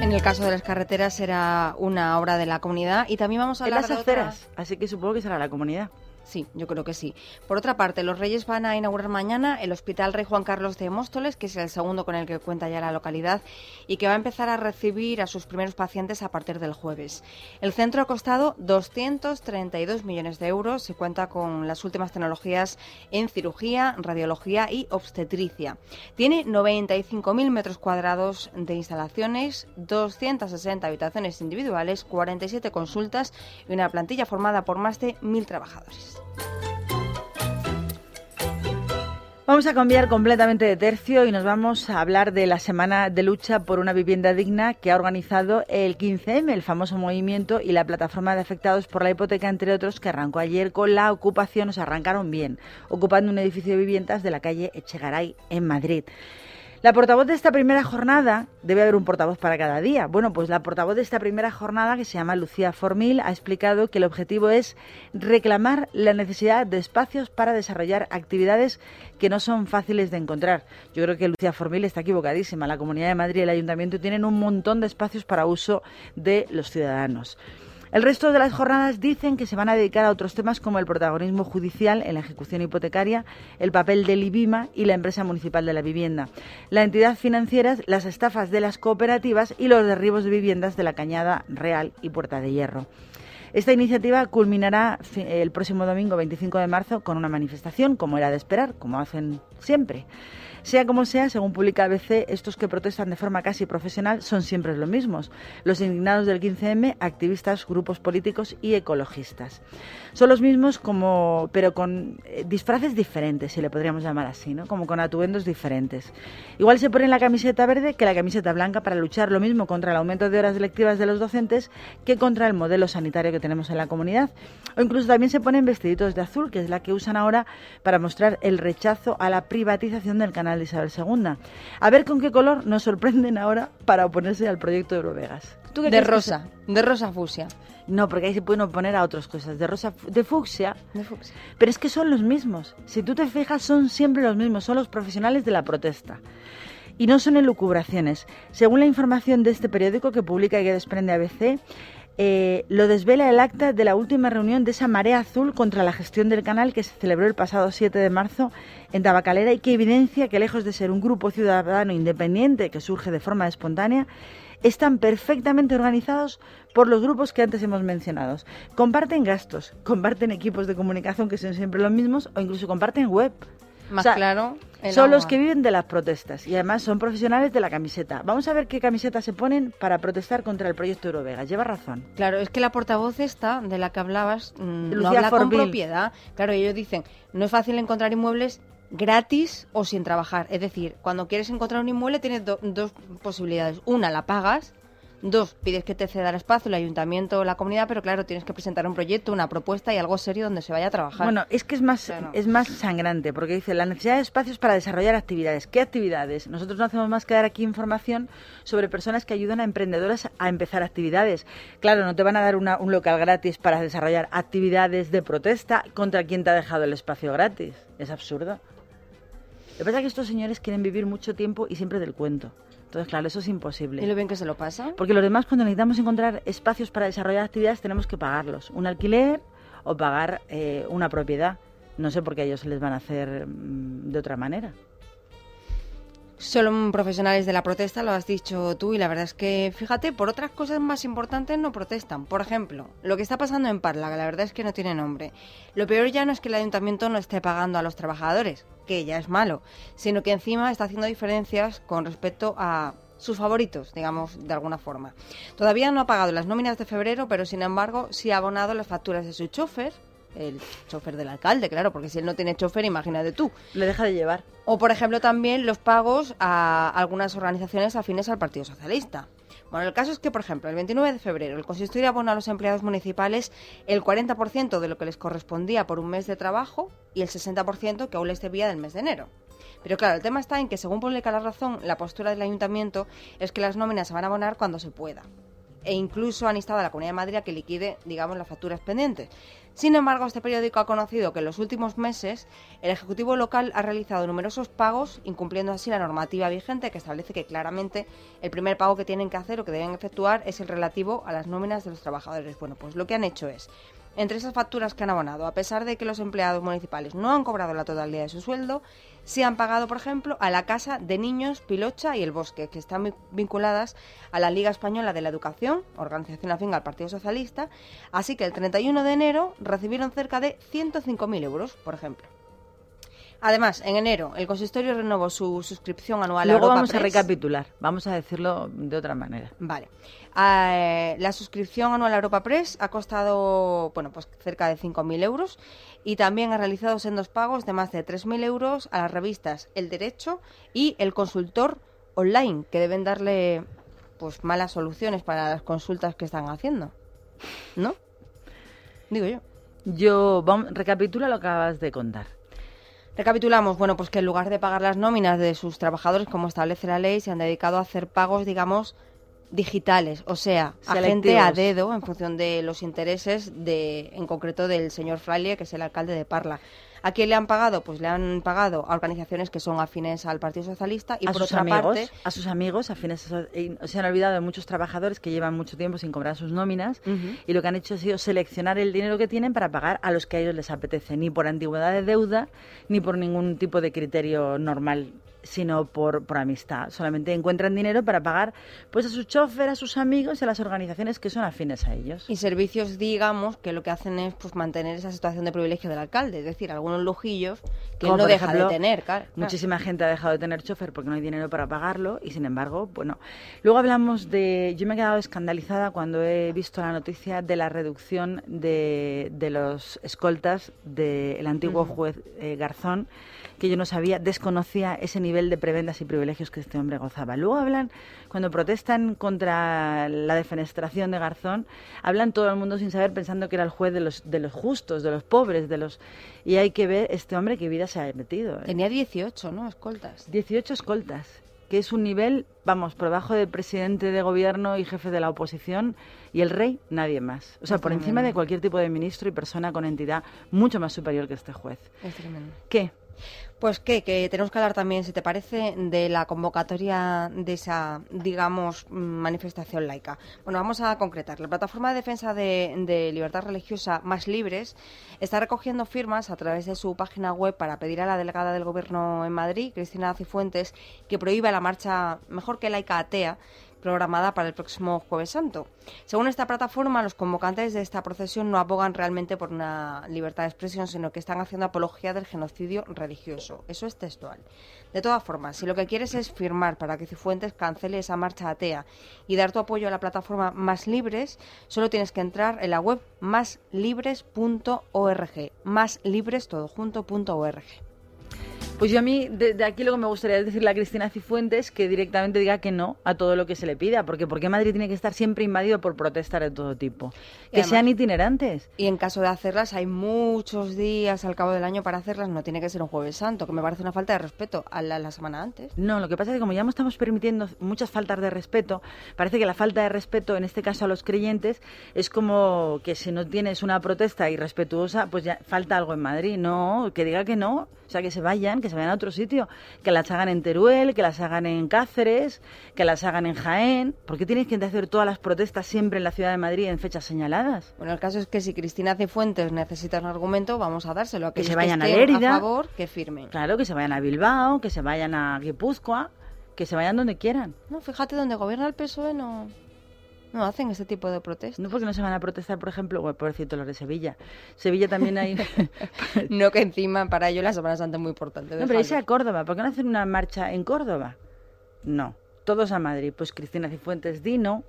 En el caso de las carreteras será una obra de la comunidad y también vamos a En hablar las de aceras, otras- así que supongo que será la comunidad. Sí, yo creo que sí. Por otra parte, los Reyes van a inaugurar mañana el Hospital Rey Juan Carlos de Móstoles, que es el segundo con el que cuenta ya la localidad y que va a empezar a recibir a sus primeros pacientes a partir del jueves. El centro ha costado 232 millones de euros y cuenta con las últimas tecnologías en cirugía, radiología y obstetricia. Tiene 95.000 metros cuadrados de instalaciones, 260 habitaciones individuales, 47 consultas y una plantilla formada por más de 1.000 trabajadores. Vamos a cambiar completamente de tercio y nos vamos a hablar de la semana de lucha por una vivienda digna que ha organizado el 15M, el famoso movimiento y la plataforma de afectados por la hipoteca, entre otros, que arrancó ayer con la ocupación, se arrancaron bien, ocupando un edificio de viviendas de la calle Echegaray en Madrid. La portavoz de esta primera jornada, debe haber un portavoz para cada día. Bueno, pues la portavoz de esta primera jornada, que se llama Lucía Formil, ha explicado que el objetivo es reclamar la necesidad de espacios para desarrollar actividades que no son fáciles de encontrar. Yo creo que Lucía Formil está equivocadísima. La Comunidad de Madrid y el Ayuntamiento tienen un montón de espacios para uso de los ciudadanos. El resto de las jornadas dicen que se van a dedicar a otros temas como el protagonismo judicial en la ejecución hipotecaria, el papel del IBIMA y la empresa municipal de la vivienda, la entidad financiera, las estafas de las cooperativas y los derribos de viviendas de la Cañada Real y Puerta de Hierro. Esta iniciativa culminará el próximo domingo 25 de marzo con una manifestación, como era de esperar, como hacen siempre. Sea como sea, según publica ABC, estos que protestan de forma casi profesional son siempre los mismos. Los indignados del 15M, activistas, grupos políticos y ecologistas. Son los mismos como, pero con eh, disfraces diferentes, si le podríamos llamar así, ¿no? Como con atuendos diferentes. Igual se ponen la camiseta verde que la camiseta blanca para luchar lo mismo contra el aumento de horas lectivas de los docentes que contra el modelo sanitario que tenemos en la comunidad. O incluso también se ponen vestiditos de azul, que es la que usan ahora para mostrar el rechazo a la privatización del canal de Isabel II. A ver con qué color nos sorprenden ahora para oponerse al proyecto de Eurovegas. de rosa, de rosa fucsia. No, porque ahí se pueden oponer a otras cosas. De rosa, de fucsia. De fucsia. Pero es que son los mismos. Si tú te fijas, son siempre los mismos. Son los profesionales de la protesta. Y no son elucubraciones. Según la información de este periódico que publica y que desprende ABC, eh, lo desvela el acta de la última reunión de esa marea azul contra la gestión del canal que se celebró el pasado 7 de marzo en Tabacalera y que evidencia que lejos de ser un grupo ciudadano independiente que surge de forma espontánea, están perfectamente organizados por los grupos que antes hemos mencionado. Comparten gastos, comparten equipos de comunicación que son siempre los mismos o incluso comparten web. Más claro. Son los que viven de las protestas y además son profesionales de la camiseta. Vamos a ver qué camiseta se ponen para protestar contra el proyecto Eurovega. Lleva razón. Claro, es que la portavoz esta de la que hablabas mm, no habla con propiedad. Claro, ellos dicen, no es fácil encontrar inmuebles gratis o sin trabajar. Es decir, cuando quieres encontrar un inmueble tienes dos posibilidades. Una, la pagas Dos, pides que te ceda el espacio el ayuntamiento o la comunidad, pero claro, tienes que presentar un proyecto, una propuesta y algo serio donde se vaya a trabajar. Bueno, es que es más, es más sangrante, porque dice la necesidad de espacios para desarrollar actividades. ¿Qué actividades? Nosotros no hacemos más que dar aquí información sobre personas que ayudan a emprendedoras a empezar actividades. Claro, no te van a dar un local gratis para desarrollar actividades de protesta contra quien te ha dejado el espacio gratis. Es absurdo. Lo que pasa es que estos señores quieren vivir mucho tiempo y siempre del cuento. Entonces, claro, eso es imposible. ¿Y lo bien que se lo pasa? Porque los demás, cuando necesitamos encontrar espacios para desarrollar actividades, tenemos que pagarlos. Un alquiler o pagar eh, una propiedad. No sé por qué a ellos se les van a hacer mm, de otra manera. Son profesionales de la protesta, lo has dicho tú, y la verdad es que, fíjate, por otras cosas más importantes no protestan. Por ejemplo, lo que está pasando en Parla, que la verdad es que no tiene nombre. Lo peor ya no es que el ayuntamiento no esté pagando a los trabajadores, que ya es malo, sino que encima está haciendo diferencias con respecto a sus favoritos, digamos, de alguna forma. Todavía no ha pagado las nóminas de febrero, pero sin embargo sí ha abonado las facturas de su chofer, el chofer del alcalde, claro, porque si él no tiene chofer, imagínate tú. Le deja de llevar. O, por ejemplo, también los pagos a algunas organizaciones afines al Partido Socialista. Bueno, el caso es que, por ejemplo, el 29 de febrero el consistorio abona a los empleados municipales el 40% de lo que les correspondía por un mes de trabajo y el 60% que aún les debía del mes de enero. Pero claro, el tema está en que, según publica la razón, la postura del ayuntamiento es que las nóminas se van a abonar cuando se pueda. E incluso han instado a la Comunidad de Madrid a que liquide, digamos, las facturas pendientes. Sin embargo, este periódico ha conocido que en los últimos meses el Ejecutivo local ha realizado numerosos pagos, incumpliendo así la normativa vigente que establece que claramente el primer pago que tienen que hacer o que deben efectuar es el relativo a las nóminas de los trabajadores. Bueno, pues lo que han hecho es entre esas facturas que han abonado, a pesar de que los empleados municipales no han cobrado la totalidad de su sueldo, sí han pagado, por ejemplo, a la Casa de Niños Pilocha y el Bosque, que están vinculadas a la Liga Española de la Educación, organización afín al Partido Socialista, así que el 31 de enero recibieron cerca de 105.000 euros, por ejemplo. Además, en enero, el consistorio renovó su suscripción anual Luego a Europa vamos a recapitular, vamos a decirlo de otra manera. Vale. Eh, la suscripción anual a Europa Press ha costado bueno, pues cerca de 5.000 euros y también ha realizado sendos pagos de más de 3.000 euros a las revistas El Derecho y El Consultor Online, que deben darle pues malas soluciones para las consultas que están haciendo. ¿No? Digo yo. Yo, vamos, recapitula lo que acabas de contar. Recapitulamos, bueno, pues que en lugar de pagar las nóminas de sus trabajadores como establece la ley, se han dedicado a hacer pagos, digamos, digitales, o sea, a gente a dedo en función de los intereses de, en concreto del señor Fraile, que es el alcalde de Parla. ¿A quién le han pagado? Pues le han pagado a organizaciones que son afines al Partido Socialista y a por sus otra amigos, parte a sus amigos, afines a- se han olvidado de muchos trabajadores que llevan mucho tiempo sin cobrar sus nóminas y lo que han hecho ha sido seleccionar el dinero que tienen para pagar a los que a ellos les apetece, ni por antigüedad de deuda ni por ningún tipo de criterio normal sino por, por amistad. Solamente encuentran dinero para pagar pues a su chofer, a sus amigos y a las organizaciones que son afines a ellos. y servicios, digamos, que lo que hacen es pues mantener esa situación de privilegio del alcalde, es decir, algunos lujillos que él no deja ejemplo, de tener, claro. Muchísima gente ha dejado de tener chofer porque no hay dinero para pagarlo y sin embargo, bueno. Luego hablamos de. Yo me he quedado escandalizada cuando he visto la noticia de la reducción de, de los escoltas del antiguo juez eh, Garzón, que yo no sabía, desconocía ese nivel de prebendas y privilegios que este hombre gozaba. Luego hablan, cuando protestan contra la defenestración de Garzón, hablan todo el mundo sin saber, pensando que era el juez de los, de los justos, de los pobres, de los. Y hay que ver este hombre qué vida se ha metido. ¿eh? Tenía 18, ¿no? Escoltas. 18 escoltas, que es un nivel, vamos, por debajo del presidente de gobierno y jefe de la oposición y el rey, nadie más. O sea, Es por encima de cualquier tipo de ministro y persona con entidad mucho más superior que este juez. Es tremendo. ¿Qué? Pues qué, que tenemos que hablar también, si te parece, de la convocatoria de esa, digamos, manifestación laica. Bueno, vamos a concretar. La plataforma de defensa de, de libertad religiosa Más Libres está recogiendo firmas a través de su página web para pedir a la delegada del gobierno en Madrid, Cristina Cifuentes, que prohíba la marcha mejor que laica atea programada para el próximo Jueves Santo. Según esta plataforma, los convocantes de esta procesión no abogan realmente por una libertad de expresión, sino que están haciendo apología del genocidio religioso. Eso es textual. De todas formas, si lo que quieres es firmar para que Cifuentes cancele esa marcha atea y dar tu apoyo a la plataforma Más Libres, solo tienes que entrar en la web máslibres.org. Más libres todo junto punto org. Pues yo a mí, de, de aquí lo que me gustaría es decirle a Cristina Cifuentes que directamente diga que no a todo lo que se le pida, porque ¿por qué Madrid tiene que estar siempre invadido por protestas de todo tipo? Que además- sean itinerantes. Y en caso de hacerlas, hay muchos días al cabo del año para hacerlas, no tiene que ser un jueves santo, que me parece una falta de respeto a la, la semana antes. No, lo que pasa es que como ya no estamos permitiendo muchas faltas de respeto, parece que la falta de respeto, en este caso a los creyentes, es como que si no tienes una protesta irrespetuosa, pues ya falta algo en Madrid. No, que diga que no, o sea, que se vayan, que se vayan a otro sitio, que las hagan en Teruel, que las hagan en Cáceres, que las hagan en Jaén. ¿Por qué tienes que hacer todas las protestas siempre en la ciudad de Madrid en fechas señaladas? Bueno, el caso es que si Cristina Cifuentes necesita un argumento, vamos a dárselo a Que se vayan a estén Lérida. a favor, que firmen. Claro, que se vayan a Bilbao, que se vayan a Guipúzcoa, que se vayan donde quieran. No, fíjate, donde gobierna el PSOE no, no hacen este tipo de protestas. No porque no se van a protestar, por ejemplo, bueno, pobrecito los de Sevilla. Sevilla también hay... No, que encima para ello la Semana Santa es muy importante. no, pero irse a. Córdoba. ¿Por qué no hacen una marcha en Córdoba? No. Todos a Madrid. Pues Cristina Cifuentes, Dino.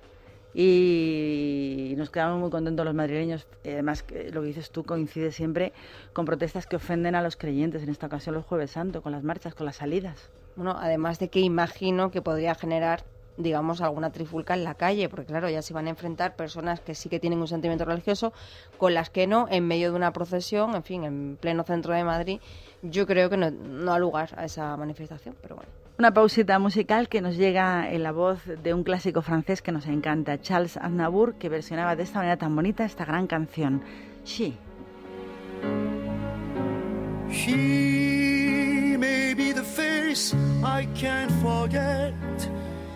Y nos quedamos muy contentos los madrileños. Además, que lo que dices tú coincide siempre con protestas que ofenden a los creyentes, en esta ocasión los Jueves Santo, con las marchas, con las salidas. Bueno, además de que imagino que podría generar, digamos, alguna trifulca en la calle, porque claro, ya se van a enfrentar personas que sí que tienen un sentimiento religioso con las que no, en medio de una procesión, en fin, en pleno centro de Madrid, yo creo que no, no ha lugar a esa manifestación, pero bueno. Una pausita musical que nos llega en la voz de un clásico francés que nos encanta, Charles Aznavour, que versionaba de esta manera tan bonita esta gran canción, She. She may be the face I can't forget,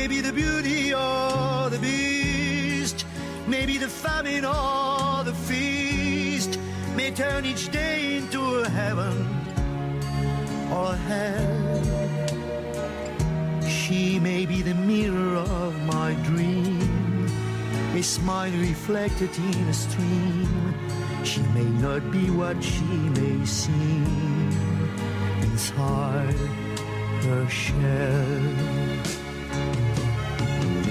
may be the beauty or the beast, maybe the famine or the feast, may turn each day into a heaven or hell. She may be the mirror of my dream, a smile reflected in a stream. She may not be what she may seem inside her shell.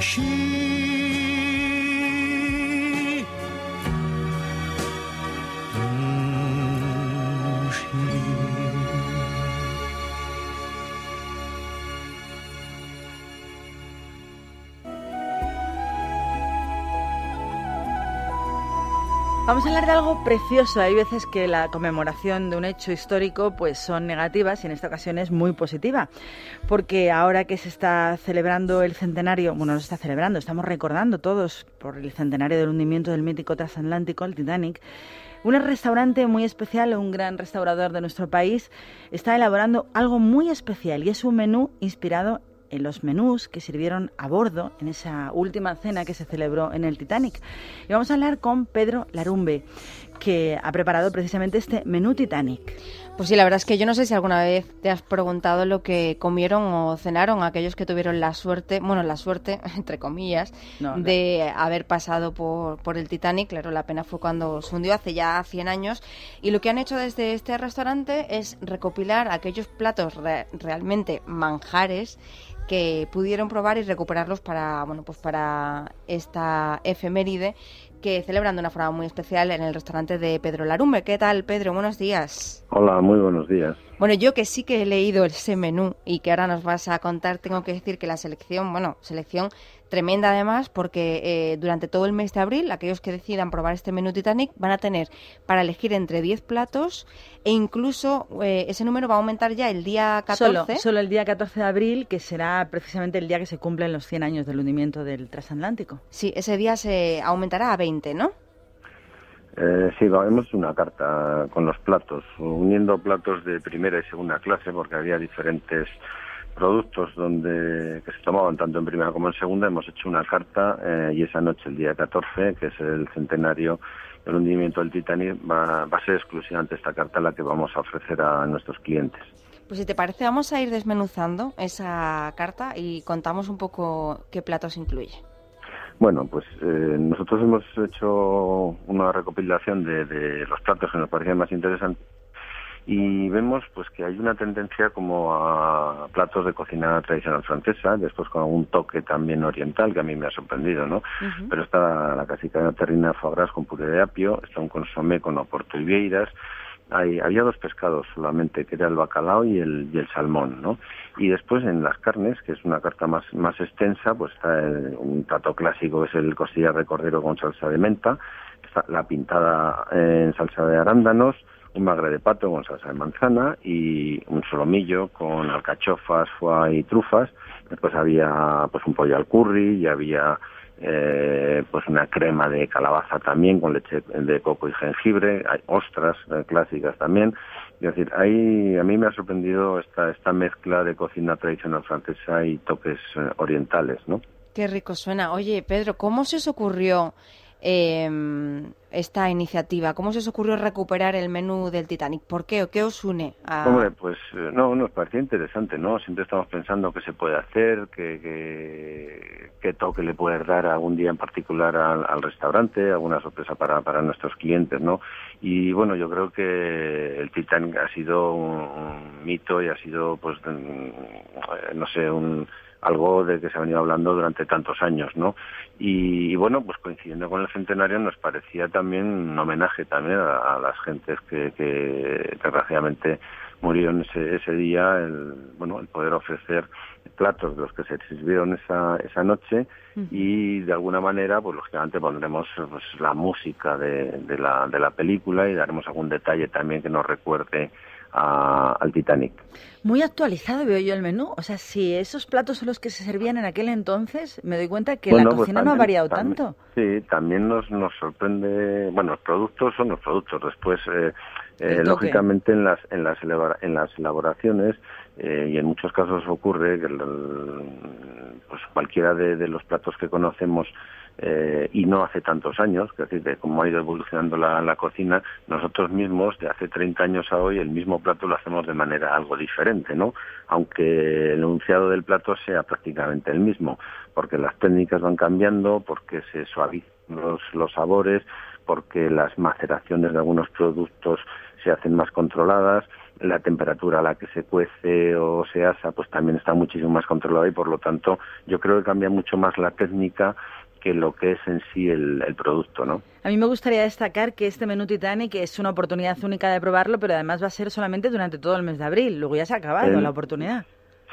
She. Vamos a hablar de algo precioso. Hay veces que la conmemoración de un hecho histórico pues son negativas y en esta ocasión es muy positiva. Porque ahora que se está celebrando el centenario, bueno, no se está celebrando, estamos recordando todos por el centenario del hundimiento del mítico transatlántico, el Titanic, un restaurante muy especial, un gran restaurador de nuestro país, está elaborando algo muy especial y es un menú inspirado en los menús que sirvieron a bordo en esa última cena que se celebró en el Titanic. Y vamos a hablar con Pedro Larumbe, que ha preparado precisamente este menú Titanic. Pues sí, la verdad es que yo no sé si alguna vez te has preguntado lo que comieron o cenaron aquellos que tuvieron la suerte, bueno, la suerte, entre comillas, No, no. de haber pasado por, por el Titanic. Claro, la pena fue cuando se hundió hace ya 100 años. Y lo que han hecho desde este restaurante es recopilar aquellos platos re- realmente manjares que pudieron probar y recuperarlos para, bueno, pues para esta efeméride que celebran de una forma muy especial en el restaurante de Pedro Larumbe. ¿Qué tal, Pedro? Buenos días. Hola, muy buenos días. Bueno, yo que sí que he leído ese menú y que ahora nos vas a contar, tengo que decir que la selección, bueno, selección tremenda además, porque eh, durante todo el mes de abril, aquellos que decidan probar este menú Titanic van a tener para elegir entre 10 platos e incluso eh, ese número va a aumentar ya el día 14. Solo, solo el día 14 de abril, que será precisamente el día que se cumplen los 100 años del hundimiento del transatlántico. Sí, ese día se aumentará a 20, ¿no? Eh, sí, hemos hecho una carta con los platos, uniendo platos de primera y segunda clase, porque había diferentes productos donde que se tomaban tanto en primera como en segunda. Hemos hecho una carta eh, y esa noche, el día 14, que es el centenario del hundimiento del Titanic, va, va a ser exclusivamente esta carta la que vamos a ofrecer a nuestros clientes. Pues si te parece, vamos a ir desmenuzando esa carta y contamos un poco qué platos incluye. Bueno, pues eh, nosotros hemos hecho una recopilación de, de los platos que nos parecían más interesantes y vemos pues que hay una tendencia como a platos de cocina tradicional francesa, después con algún toque también oriental que a mí me ha sorprendido, ¿no? Pero está la clásica terrina foie gras con puré de apio, está un consomé con oporto y vieiras, hay, había dos pescados solamente, que era el bacalao y el, y el salmón, ¿no? Y después en las carnes, que es una carta más, más extensa, pues está el- un plato clásico, que es el costillar de cordero con salsa de menta, está la pintada en salsa de arándanos, un magre de pato con salsa de manzana y un solomillo con alcachofas, foie y trufas. Después había pues un pollo al curry y había eh, pues una crema de calabaza también con leche de coco y jengibre, hay ostras eh, clásicas también. Es decir, ahí a mí me ha sorprendido esta, esta mezcla de cocina tradicional francesa y toques eh, orientales, ¿no? Qué rico suena. Oye, Pedro, ¿cómo se os ocurrió eh, esta iniciativa? ¿Cómo se os ocurrió recuperar el menú del Titanic? ¿Por qué qué os une? A... Hombre, pues eh, no, nos parecía interesante, ¿no? Siempre estamos pensando qué se puede hacer, qué, qué, qué toque le puede dar algún día en particular al, restaurante, alguna sorpresa para, para nuestros clientes, ¿no? Y bueno, yo creo que el Titanic ha sido un, un mito y ha sido, pues, no sé, un algo de que se ha venido hablando durante tantos años, ¿no? Y, y, bueno, pues coincidiendo con el centenario nos parecía también un homenaje también a, a las gentes que, que desgraciadamente murieron ese, ese día, el, bueno, el poder ofrecer platos de los que se sirvieron esa, esa noche uh -huh. y de alguna manera, pues lógicamente pondremos pues, la música de, de, la, de la película y daremos algún detalle también que nos recuerde a, al Titanic. Muy actualizado veo yo el menú. O sea, si esos platos son los que se servían en aquel entonces, me doy cuenta que bueno, la cocina pues también, no ha variado también, tanto. Sí, también nos, nos sorprende. Bueno, los productos son los productos. Después, eh, eh, lógicamente, en las, en las, en las elaboraciones, eh, y en muchos casos ocurre que el, pues cualquiera de, de los platos que conocemos eh, y no hace tantos años, que es decir, que como ha ido evolucionando la, cocina, nosotros mismos, de hace 30 años a hoy, el mismo plato lo hacemos de manera algo diferente, ¿no? Aunque el enunciado del plato sea prácticamente el mismo, porque las técnicas van cambiando, porque se suavizan los sabores, porque las maceraciones de algunos productos se hacen más controladas, la temperatura a la que se cuece o se asa pues también está muchísimo más controlada y por lo tanto yo creo que cambia mucho más la técnica que lo que es en sí el, el, producto, ¿no? A mí me gustaría destacar que este menú Titanic es una oportunidad única de probarlo, pero además va a ser solamente durante todo el mes de abril. Luego ya se ha acabado el, la oportunidad.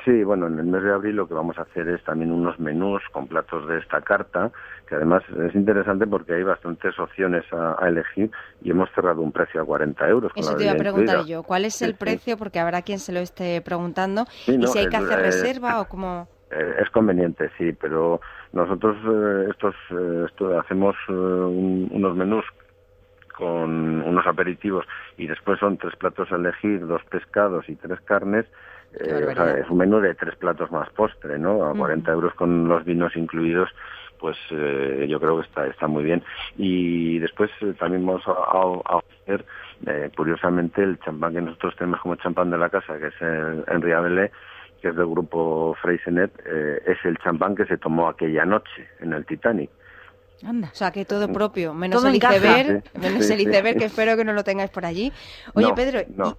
Sí, bueno, en el mes de abril lo que vamos a hacer es también unos menús con platos de esta carta, que además es interesante porque hay bastantes opciones a, a elegir y hemos cerrado un precio a 40 euros. Eso te iba a preguntar incluida. yo, ¿cuál es sí, el precio? Porque habrá quien se lo esté preguntando. Sí, ¿Y si hay que hacer eh, reserva o cómo...? Eh, es conveniente, sí, pero nosotros eh, estos eh, esto, hacemos eh, un, unos menús con unos aperitivos y después son tres platos a elegir, dos pescados y tres carnes. Eh, o sea, es un menú de tres platos más postre, ¿no? A 40 euros con los vinos incluidos, pues eh, yo creo que está, está muy bien. Y después eh, también vamos a, a, a hacer, eh, curiosamente, el champán que nosotros tenemos como champán de la casa, que es el Henri Abelé, que es del grupo Freysenet, es el champán que se tomó aquella noche en el Titanic. Anda. O sea, que todo propio, menos todo el iceberg, sí, menos sí, el iceberg, sí. que espero que no lo tengáis por allí. Oye, no, Pedro, no.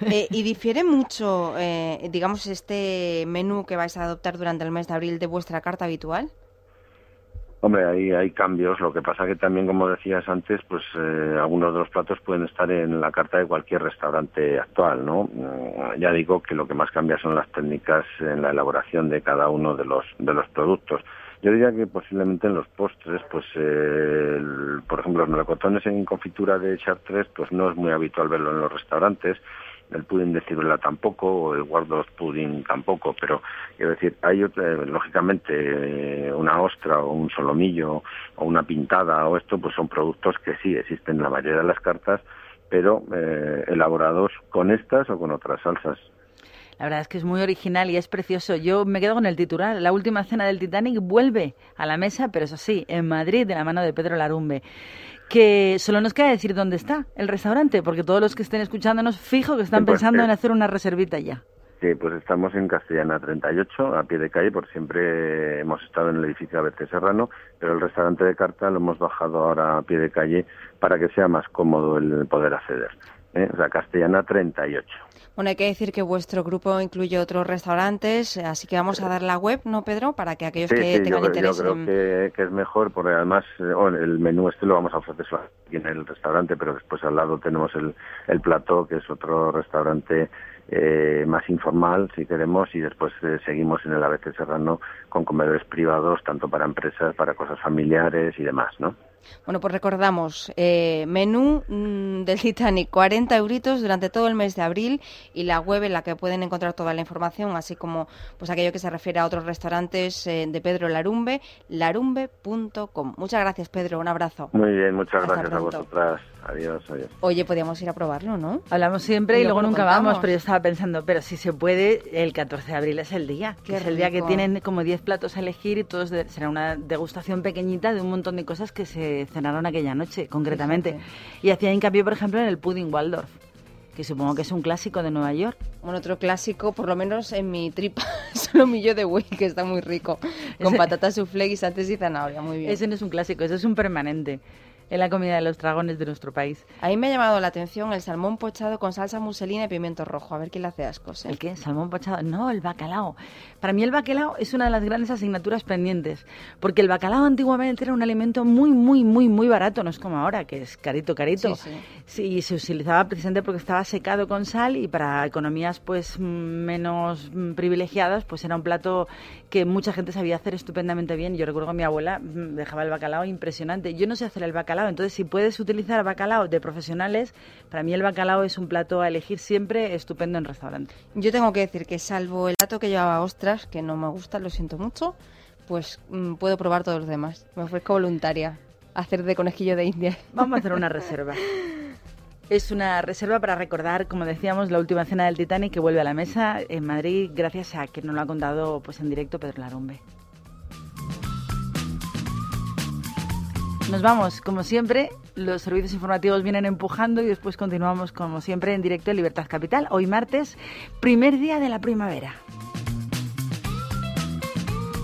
y, eh, ¿y difiere mucho, eh, digamos, este menú que vais a adoptar durante el mes de abril de vuestra carta habitual? Hombre, hay, hay cambios. Lo que pasa que también, como decías antes, pues eh, algunos de los platos pueden estar en la carta de cualquier restaurante actual, ¿no? Eh, ya digo que lo que más cambia son las técnicas en la elaboración de cada uno de los de los productos. Yo diría que posiblemente en los postres, pues, eh, por ejemplo, los melocotones en confitura de chartres, pues no es muy habitual verlo en los restaurantes el pudding de ciruela tampoco, o el Wardos pudding tampoco, pero quiero decir, hay eh, lógicamente una ostra o un solomillo o una pintada o esto, pues son productos que sí existen en la mayoría de las cartas, pero eh, elaborados con estas o con otras salsas. La verdad es que es muy original y es precioso. Yo me quedo con el titular. La última cena del Titanic vuelve a la mesa, pero eso sí, en Madrid, de la mano de Pedro Larumbe que solo nos queda decir dónde está el restaurante, porque todos los que estén escuchándonos, fijo que están pues, pensando eh, en hacer una reservita ya. Sí, pues estamos en Castellana 38, a pie de calle, por siempre hemos estado en el edificio ABC Serrano, pero el restaurante de carta lo hemos bajado ahora a pie de calle para que sea más cómodo el poder acceder. ¿eh? O sea, Castellana 38. Bueno, hay que decir que vuestro grupo incluye otros restaurantes, así que vamos a dar la web, ¿no, Pedro? Para que aquellos sí, que sí, tengan yo, interés. Yo creo en... que, que, es mejor, porque además oh, el menú este lo vamos a ofrecer aquí en el restaurante, pero después al lado tenemos el, el plató, que es otro restaurante eh, más informal, si queremos, y después eh, seguimos en el ABC Serrano con comedores privados, tanto para empresas, para cosas familiares y demás, ¿no? Bueno, pues recordamos, eh, menú mm, del Titanic, 40 euritos durante todo el mes de abril y la web en la que pueden encontrar toda la información, así como pues aquello que se refiere a otros restaurantes eh, de Pedro Larumbe, larumbe.com. Muchas gracias, Pedro, un abrazo. Muy bien, muchas Hasta gracias a vosotras. Adiós, adiós. Oye, podíamos ir a probarlo, ¿no? Hablamos siempre y, Y luego, luego lo nunca contamos. vamos, pero yo estaba pensando, pero si se puede, el 14 de abril es el día. que es el día que tienen como 10 platos a elegir y todos de- será una degustación pequeñita de un montón de cosas que se cenaron aquella noche, concretamente. Y hacía hincapié, por ejemplo, en el pudding Waldorf, que supongo que es un clásico de Nueva York. Bueno, otro clásico, por lo menos en mi tripa, es un millo de buey, que está muy rico, con Ese- patatas soufflé, guisantes y zanahoria, muy bien. Ese no es un clásico, ese es un permanente en la comida de los dragones de nuestro país. A mí me ha llamado la atención el salmón pochado con salsa muselina y pimiento rojo. A ver quién le hace ascos. ¿eh? ¿El qué? ¿Salmón pochado? No, el bacalao. Para mí el bacalao es una de las grandes asignaturas pendientes, porque el bacalao antiguamente era un alimento muy, muy, muy, muy barato, no es como ahora, que es carito, carito. Sí, sí. Sí, se utilizaba precisamente porque estaba secado con sal y para economías pues menos mm, privilegiadas, pues era un plato que mucha gente sabía hacer estupendamente bien. Yo recuerdo que mi abuela mm, dejaba el bacalao impresionante. Yo no sé hacer el bacalao, entonces si puedes utilizar bacalao de profesionales, para mí el bacalao es un plato a elegir siempre estupendo en restaurante. Yo tengo que decir que salvo el plato que llevaba ostras, que no me gusta, lo siento mucho, pues mm, puedo probar todos los demás. Me ofrezco voluntaria a hacer de conejillo de India. Vamos a hacer una reserva. Es una reserva para recordar, como decíamos, la última cena del Titanic que vuelve a la mesa en Madrid gracias a que nos lo ha contado pues en directo Pedro Larumbe. Nos vamos, como siempre, los servicios informativos vienen empujando y después continuamos, como siempre, en directo en Libertad Capital. Hoy martes, primer día de la primavera.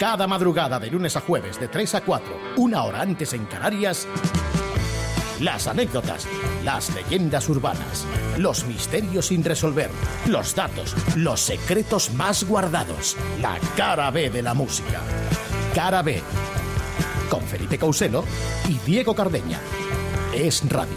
Cada madrugada de lunes a jueves de 3 a 4, una hora antes en Canarias, las anécdotas, las leyendas urbanas, los misterios sin resolver, los datos, los secretos más guardados, la cara B de la música. Cara B, con Felipe Causelo y Diego Cardeña. Es Radio.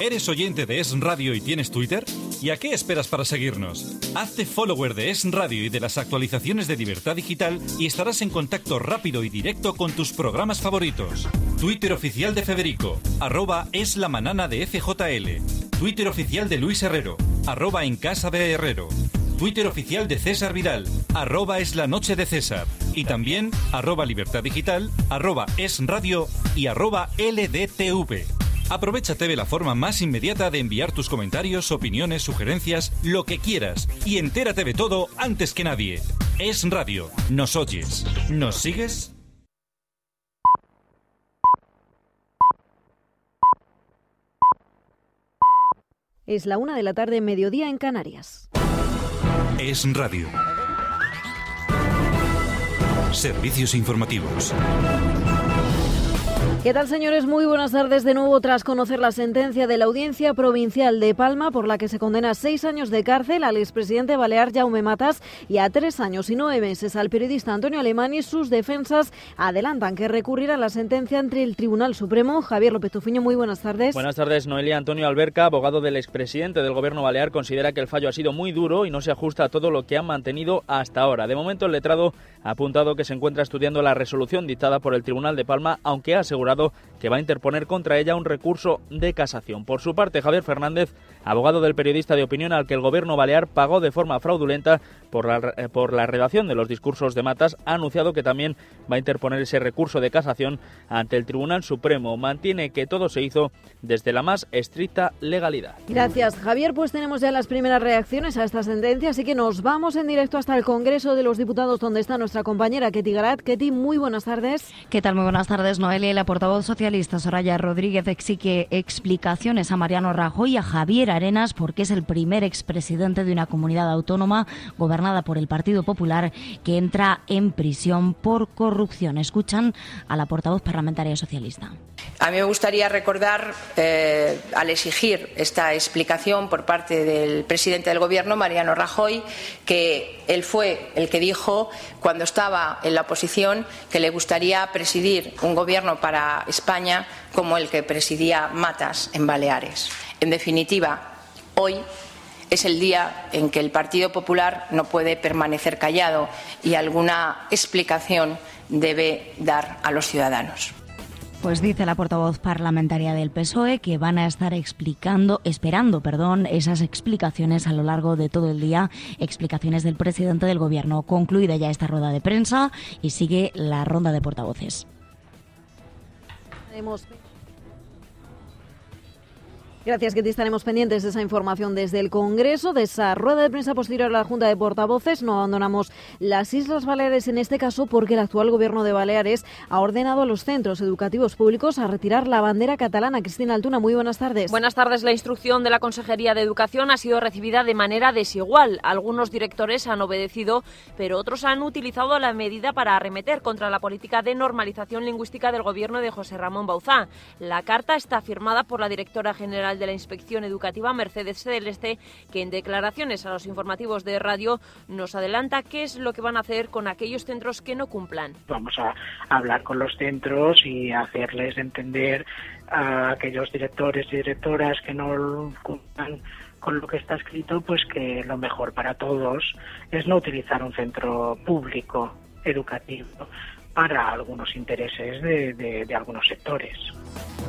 ¿Eres oyente de Es Radio y tienes Twitter? ¿Y a qué esperas para seguirnos? Hazte follower de Es Radio y de las actualizaciones de Libertad Digital y estarás en contacto rápido y directo con tus programas favoritos. Twitter oficial de Federico, arroba es la de FJL. Twitter oficial de Luis Herrero, arroba en casa de Herrero. Twitter oficial de César Vidal, arroba es la noche de César. Y también arroba libertad digital, arroba es radio y arroba LDTV. Aprovechate de la forma más inmediata de enviar tus comentarios, opiniones, sugerencias, lo que quieras. Y entérate de todo antes que nadie. Es radio. ¿Nos oyes? ¿Nos sigues? Es la una de la tarde, mediodía en Canarias. Es radio. Servicios informativos. ¿Qué tal, señores? Muy buenas tardes de nuevo tras conocer la sentencia de la Audiencia Provincial de Palma por la que se condena a seis años de cárcel al expresidente balear Jaume Matas y a tres años y nueve meses al periodista Antonio Alemani. Sus defensas adelantan que recurrirán la sentencia ante el Tribunal Supremo. Javier López Tufiño, muy buenas tardes. Buenas tardes, Noelia. Antonio Alberca, abogado del expresidente del Gobierno Balear, considera que el fallo ha sido muy duro y no se ajusta a todo lo que han mantenido hasta ahora. De momento, el letrado ha apuntado que se encuentra estudiando la resolución dictada por el Tribunal de Palma, aunque ha asegurado asegurado que va a interponer contra ella un recurso de casación. Por su parte, Javier Fernández, abogado del periodista de opinión al que el gobierno balear pagó de forma fraudulenta por la, eh, por la redacción de los discursos de Matas, ha anunciado que también va a interponer ese recurso de casación ante el Tribunal Supremo. Mantiene que todo se hizo desde la más estricta legalidad. Gracias, Javier. Pues tenemos ya las primeras reacciones a esta sentencia, así que nos vamos en directo hasta el Congreso de los Diputados, donde está nuestra compañera Ketty Garat. Ketty, muy buenas tardes. ¿Qué tal? Muy buenas tardes, Noelia. Y la portavoz socialista Soraya Rodríguez exige explicaciones a Mariano Rajoy y a Javier Arenas, porque es el primer expresidente de una comunidad autónoma gobernada por el Partido Popular que entra en prisión por corrupción. Escuchan a la portavoz parlamentaria socialista. A mí me gustaría recordar, eh, al exigir esta explicación por parte del presidente del Gobierno, Mariano Rajoy, que él fue el que dijo, cuando estaba en la oposición, que le gustaría presidir un Gobierno para España como el que presidía Matas en Baleares. En definitiva, hoy es el día en que el Partido Popular no puede permanecer callado y alguna explicación debe dar a los ciudadanos. Pues dice la portavoz parlamentaria del PSOE que van a estar explicando, esperando, perdón, esas explicaciones a lo largo de todo el día, explicaciones del presidente del gobierno. Concluida ya esta rueda de prensa y sigue la ronda de portavoces. Hemos Gracias, te estaremos pendientes de esa información desde el Congreso, de esa rueda de prensa posterior a la Junta de Portavoces. No abandonamos las Islas Baleares en este caso porque el actual Gobierno de Baleares ha ordenado a los centros educativos públicos a retirar la bandera catalana. Cristina Altuna, muy buenas tardes. Buenas tardes. La instrucción de la Consejería de Educación ha sido recibida de manera desigual. Algunos directores han obedecido, pero otros han utilizado la medida para arremeter contra la política de normalización lingüística del Gobierno de José Ramón Bauzá. La carta está firmada por la directora general de la Inspección Educativa, Mercedes Celeste, que en declaraciones a los informativos de radio nos adelanta qué es lo que van a hacer con aquellos centros que no cumplan. Vamos a hablar con los centros y hacerles entender a aquellos directores y directoras que no cumplan con lo que está escrito, pues que lo mejor para todos es no utilizar un centro público educativo para algunos intereses de, algunos sectores.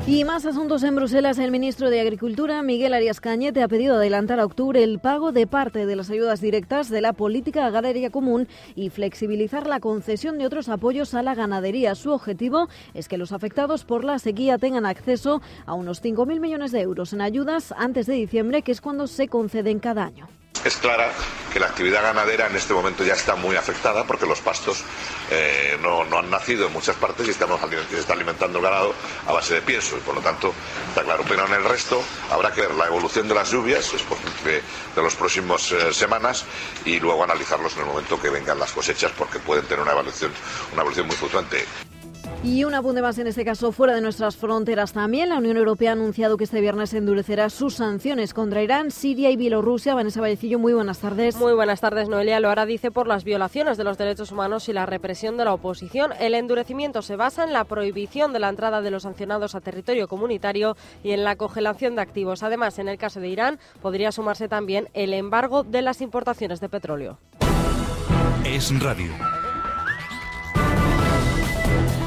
Y más asuntos en Bruselas. El ministro de Agricultura, Miguel Arias Cañete, ha pedido adelantar a octubre el pago de parte de las ayudas directas de la política agraria común y flexibilizar la concesión de otros apoyos a la ganadería. Su objetivo es que los afectados por la sequía tengan acceso a unos 5.000 millones de euros en ayudas antes de diciembre, que es cuando se conceden cada año. Es clara que la actividad ganadera en este momento ya está muy afectada porque los pastos eh, no, han nacido en muchas partes y estamos, se está alimentando el ganado a base de pienso y por lo tanto está claro. Pero en el resto habrá que ver la evolución de las lluvias de, de las próximas eh, semanas y luego analizarlos en el momento que vengan las cosechas porque pueden tener una evolución, una evolución muy fluctuante. Y un apunte más en este caso fuera de nuestras fronteras también. La Unión Europea ha anunciado que este viernes endurecerá sus sanciones contra Irán, Siria y Bielorrusia. Vanessa Vallecillo, muy buenas tardes. Muy buenas tardes, Noelia. Lo hará, dice, por las violaciones de los derechos humanos y la represión de la oposición. El endurecimiento se basa en la prohibición de la entrada de los sancionados a territorio comunitario y en la congelación de activos. Además, en el caso de Irán, podría sumarse también el embargo de las importaciones de petróleo. Es radio.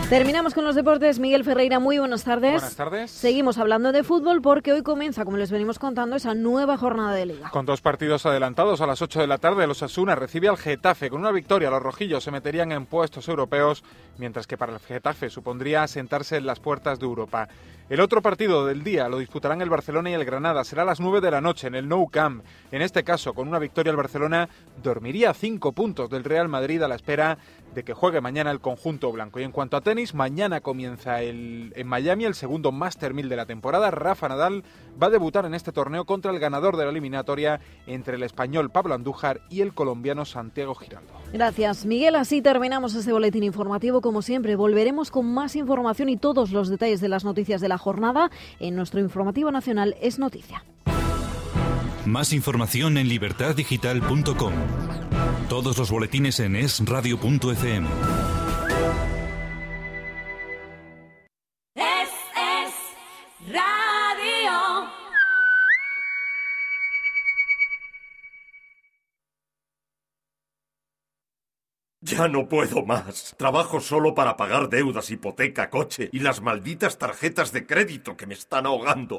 Terminamos con los deportes. Miguel Ferreira, muy buenas tardes. Buenas tardes. Seguimos hablando de fútbol porque hoy comienza, como les venimos contando, esa nueva jornada de liga. Con dos partidos adelantados a las 8 de la tarde, los Asuna recibe al Getafe. Con una victoria, los rojillos se meterían en puestos europeos, mientras que para el Getafe supondría sentarse en las puertas de Europa. El otro partido del día lo disputarán el Barcelona y el Granada. Será a las 9 de la noche en el Nou Camp. En este caso, con una victoria el Barcelona dormiría a cinco puntos del Real Madrid a la espera de que juegue mañana el conjunto blanco. Y en cuanto a tenis, mañana comienza el, en Miami el segundo Master 1000 de la temporada. Rafa Nadal va a debutar en este torneo contra el ganador de la eliminatoria entre el español Pablo Andújar y el colombiano Santiago Giraldo. Gracias, Miguel. Así terminamos este boletín informativo. Como siempre, volveremos con más información y todos los detalles de las noticias de la jornada en nuestro informativo nacional Es Noticia. Más información en libertaddigital.com. Todos los boletines en esradio.fm. Es, es radio. Ya no puedo más. Trabajo solo para pagar deudas, hipoteca, coche y las malditas tarjetas de crédito que me están ahogando.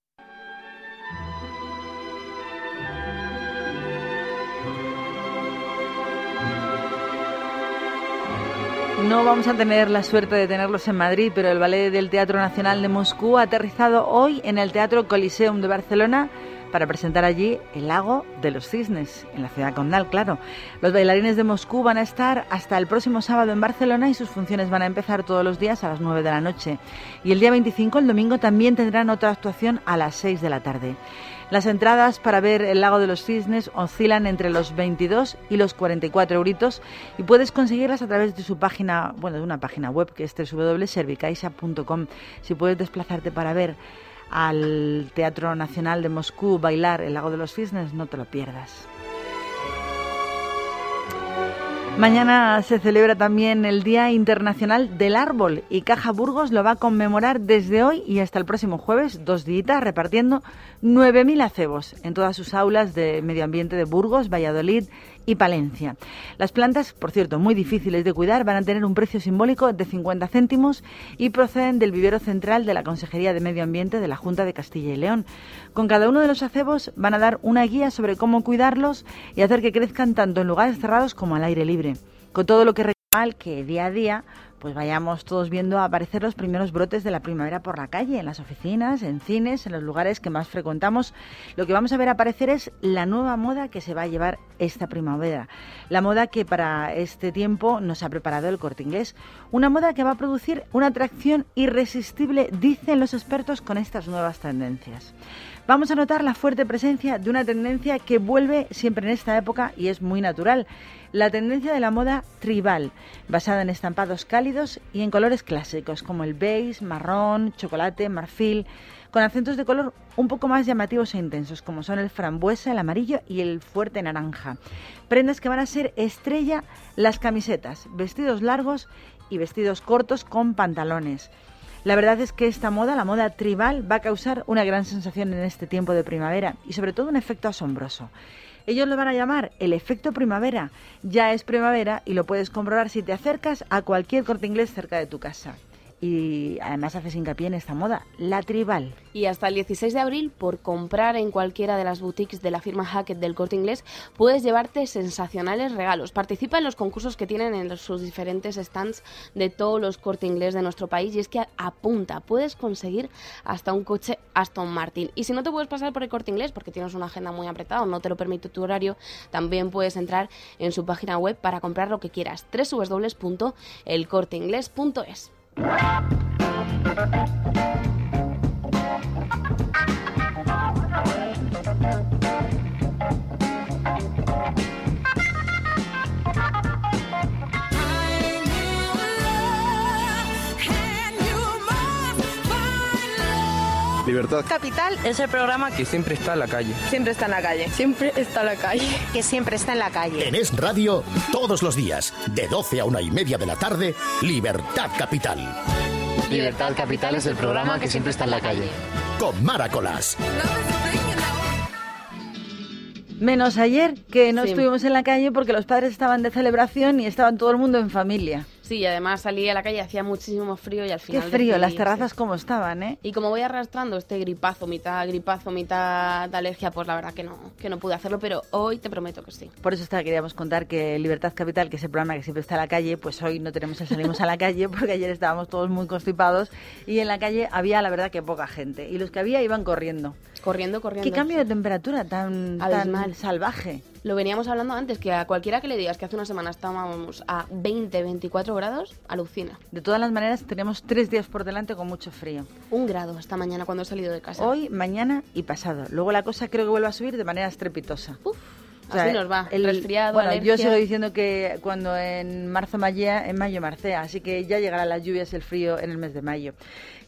No vamos a tener la suerte de tenerlos en Madrid, pero el Ballet del Teatro Nacional de Moscú ha aterrizado hoy en el Teatro Coliseum de Barcelona para presentar allí El Lago de los Cisnes, en la ciudad condal, claro. Los bailarines de Moscú van a estar hasta el próximo sábado en Barcelona y sus funciones van a empezar todos los días a las 9 de la noche. Y el día 25, el domingo, también tendrán otra actuación a las 6 de la tarde. Las entradas para ver el lago de los cisnes oscilan entre los 22 y los 44 euritos y puedes conseguirlas a través de su página, bueno, de una página web que es www.servicaisa.com. Si puedes desplazarte para ver al Teatro Nacional de Moscú bailar el lago de los cisnes, no te lo pierdas. Mañana se celebra también el Día Internacional del Árbol y Caja Burgos lo va a conmemorar desde hoy y hasta el próximo jueves, dos días, repartiendo 9.000 acebos en todas sus aulas de medio ambiente de Burgos, Valladolid y Palencia. Las plantas, por cierto, muy difíciles de cuidar, van a tener un precio simbólico de 50 céntimos y proceden del vivero central de la Consejería de Medio Ambiente de la Junta de Castilla y León. Con cada uno de los acebos van a dar una guía sobre cómo cuidarlos y hacer que crezcan tanto en lugares cerrados como al aire libre. Con todo lo que que día a día pues vayamos todos viendo aparecer los primeros brotes de la primavera por la calle, en las oficinas, en cines, en los lugares que más frecuentamos. Lo que vamos a ver aparecer es la nueva moda que se va a llevar esta primavera. La moda que para este tiempo nos ha preparado el corte inglés. Una moda que va a producir una atracción irresistible, dicen los expertos, con estas nuevas tendencias vamos a notar la fuerte presencia de una tendencia que vuelve siempre en esta época y es muy natural la tendencia de la moda tribal, basada en estampados cálidos y en colores clásicos como el beige, marrón, chocolate, marfil, con acentos de color un poco más llamativos e intensos, como son el frambuesa, el amarillo y el fuerte naranja. Prendas que van a ser estrella las camisetas, vestidos largos y vestidos cortos con pantalones. La verdad es que esta moda, la moda tribal, va a causar una gran sensación en este tiempo de primavera y sobre todo un efecto asombroso. Ellos lo van a llamar el efecto primavera. Ya es primavera y lo puedes comprobar si te acercas a cualquier corte inglés cerca de tu casa y además haces hincapié en esta moda, la tribal. Y hasta el 16 de abril, por comprar en cualquiera de las boutiques de la firma Hackett del Corte Inglés, puedes llevarte sensacionales regalos. Participa en los concursos que tienen en sus diferentes stands de todos los Corte Inglés de nuestro país y es que apunta, puedes conseguir hasta un coche Aston Martin. Y si no te puedes pasar por el Corte Inglés porque tienes una agenda muy apretada o no te lo permite tu horario, también puedes entrar en su página web para comprar lo que quieras, www.elcorteingles.es. Thank you. Libertad Capital es el programa que siempre está en la calle. Siempre está en la calle. Siempre está en la calle. Que siempre está en la calle. En Es Radio, todos los días, de 12 a una y media de la tarde, Libertad Capital. Libertad Capital es el programa que siempre está en la calle. Con Maracolas. Menos ayer, que no Sí. estuvimos en la calle porque los padres estaban de celebración y estaban todo el mundo en familia. Sí, y además salí a la calle, hacía muchísimo frío y al Qué final... frío, decidí- las terrazas como estaban, ¿eh? Y como voy arrastrando este gripazo, mitad gripazo, mitad de alergia, pues la verdad que no, que no pude hacerlo, pero hoy te prometo que sí. Por eso está, queríamos contar que Libertad Capital, que es el programa que siempre está en la calle, pues hoy no tenemos el salimos a la calle porque ayer estábamos todos muy constipados y en la calle había la verdad que poca gente y los que había iban corriendo. Corriendo, corriendo. ¿Qué cambio de temperatura tan, tan salvaje? Lo veníamos hablando antes, que a cualquiera que le digas que hace una semana estábamos a 20, 24 grados, alucina. De todas las maneras, tenemos tres días por delante con mucho frío. Un grado esta mañana cuando he salido de casa. Hoy, mañana y pasado. Luego la cosa creo que vuelve a subir de manera estrepitosa. O sea, Así nos va. el- Resfriado, bueno, yo alergia. sigo diciendo que cuando en marzo mallea, en mayo marcea, así que ya llegarán las lluvias y el frío en el mes de mayo.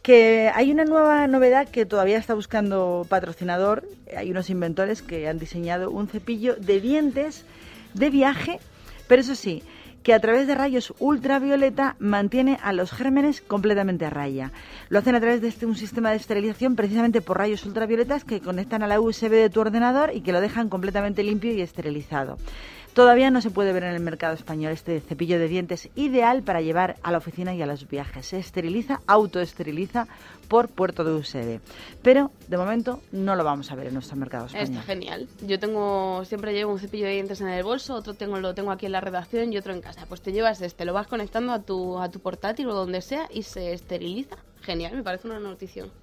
Que hay una nueva novedad que todavía está buscando patrocinador. Hay unos inventores que han diseñado un cepillo de dientes de viaje, pero eso sí, que a través de rayos ultravioleta mantiene a los gérmenes completamente a raya. Lo hacen a través de este, un sistema de esterilización precisamente por rayos ultravioletas que conectan a la USB de tu ordenador y que lo dejan completamente limpio y esterilizado. Todavía no se puede ver en el mercado español este cepillo de dientes ideal para llevar a la oficina y a los viajes. Se esteriliza, autoesteriliza por puerto de USB. Pero de momento no lo vamos a ver en nuestro mercado español. Está genial. Yo tengo, siempre llevo un cepillo de dientes en el bolso, otro tengo, lo tengo aquí en la redacción y otro en casa. Pues te llevas este, lo vas conectando a tu, a tu portátil o donde sea y se esteriliza. Genial, me parece una notición.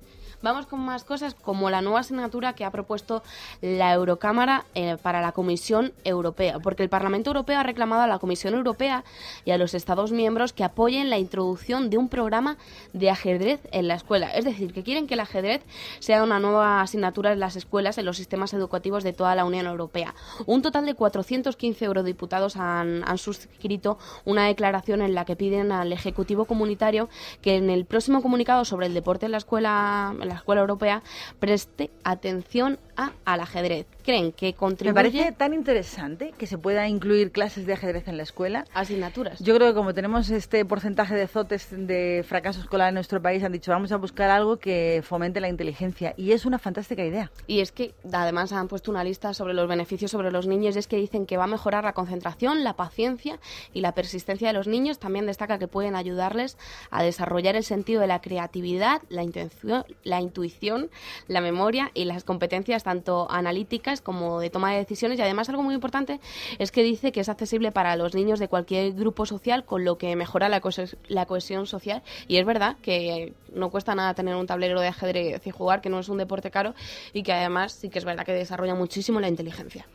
Vamos con más cosas, como la nueva asignatura que ha propuesto la Eurocámara eh, para la Comisión Europea, porque el Parlamento Europeo ha reclamado a la Comisión Europea y a los Estados miembros que apoyen la introducción de un programa de ajedrez en la escuela. Es decir, que quieren que el ajedrez sea una nueva asignatura en las escuelas, en los sistemas educativos de toda la Unión Europea. Un total de 415 eurodiputados han, suscrito una declaración en la que piden al Ejecutivo Comunitario que en el próximo comunicado sobre el deporte en la escuela, la escuela europea preste atención a, al ajedrez. Creen que Me contribuye parece tan interesante que se pueda incluir clases de ajedrez en la escuela. asignaturas. Yo creo que como tenemos este porcentaje de zotes de fracaso escolar en nuestro país, han dicho vamos a buscar algo que fomente la inteligencia. Y es una fantástica idea. Y es que además han puesto una lista sobre los beneficios sobre los niños y es que dicen que va a mejorar la concentración, la paciencia y la persistencia de los niños. También destaca que pueden ayudarles a desarrollar el sentido de la creatividad, la, intención, la intuición, la memoria y las competencias tanto analíticas como de toma de decisiones. Y además algo muy importante es que dice que es accesible para los niños de cualquier grupo social, con lo que mejora la, la cohesión social. Y es verdad que no cuesta nada tener un tablero de ajedrez y jugar, que no es un deporte caro y que además sí que es verdad que desarrolla muchísimo la inteligencia.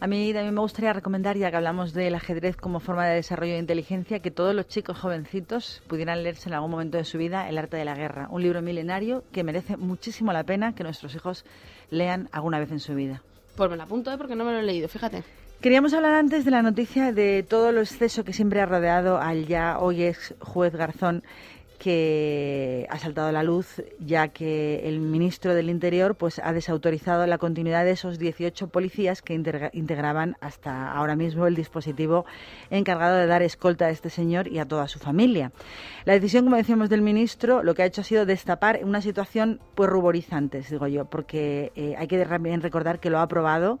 A mí también me gustaría recomendar, ya que hablamos del ajedrez como forma de desarrollo de inteligencia, que todos los chicos jovencitos pudieran leerse en algún momento de su vida El arte de la guerra, un libro milenario que merece muchísimo la pena que nuestros hijos lean alguna vez en su vida. Pues me lo apunto, ¿eh? porque no me lo he leído, fíjate. Queríamos hablar antes de la noticia de todo lo exceso que siempre ha rodeado al ya hoy ex juez Garzón que ha saltado a la luz ya que el ministro del Interior pues ha desautorizado la continuidad de esos 18 policías que integra- integraban hasta ahora mismo el dispositivo encargado de dar escolta a este señor y a toda su familia. La decisión, como decíamos, del ministro lo que ha hecho ha sido destapar una situación pues ruborizante, digo yo, porque eh, hay que recordar que lo ha aprobado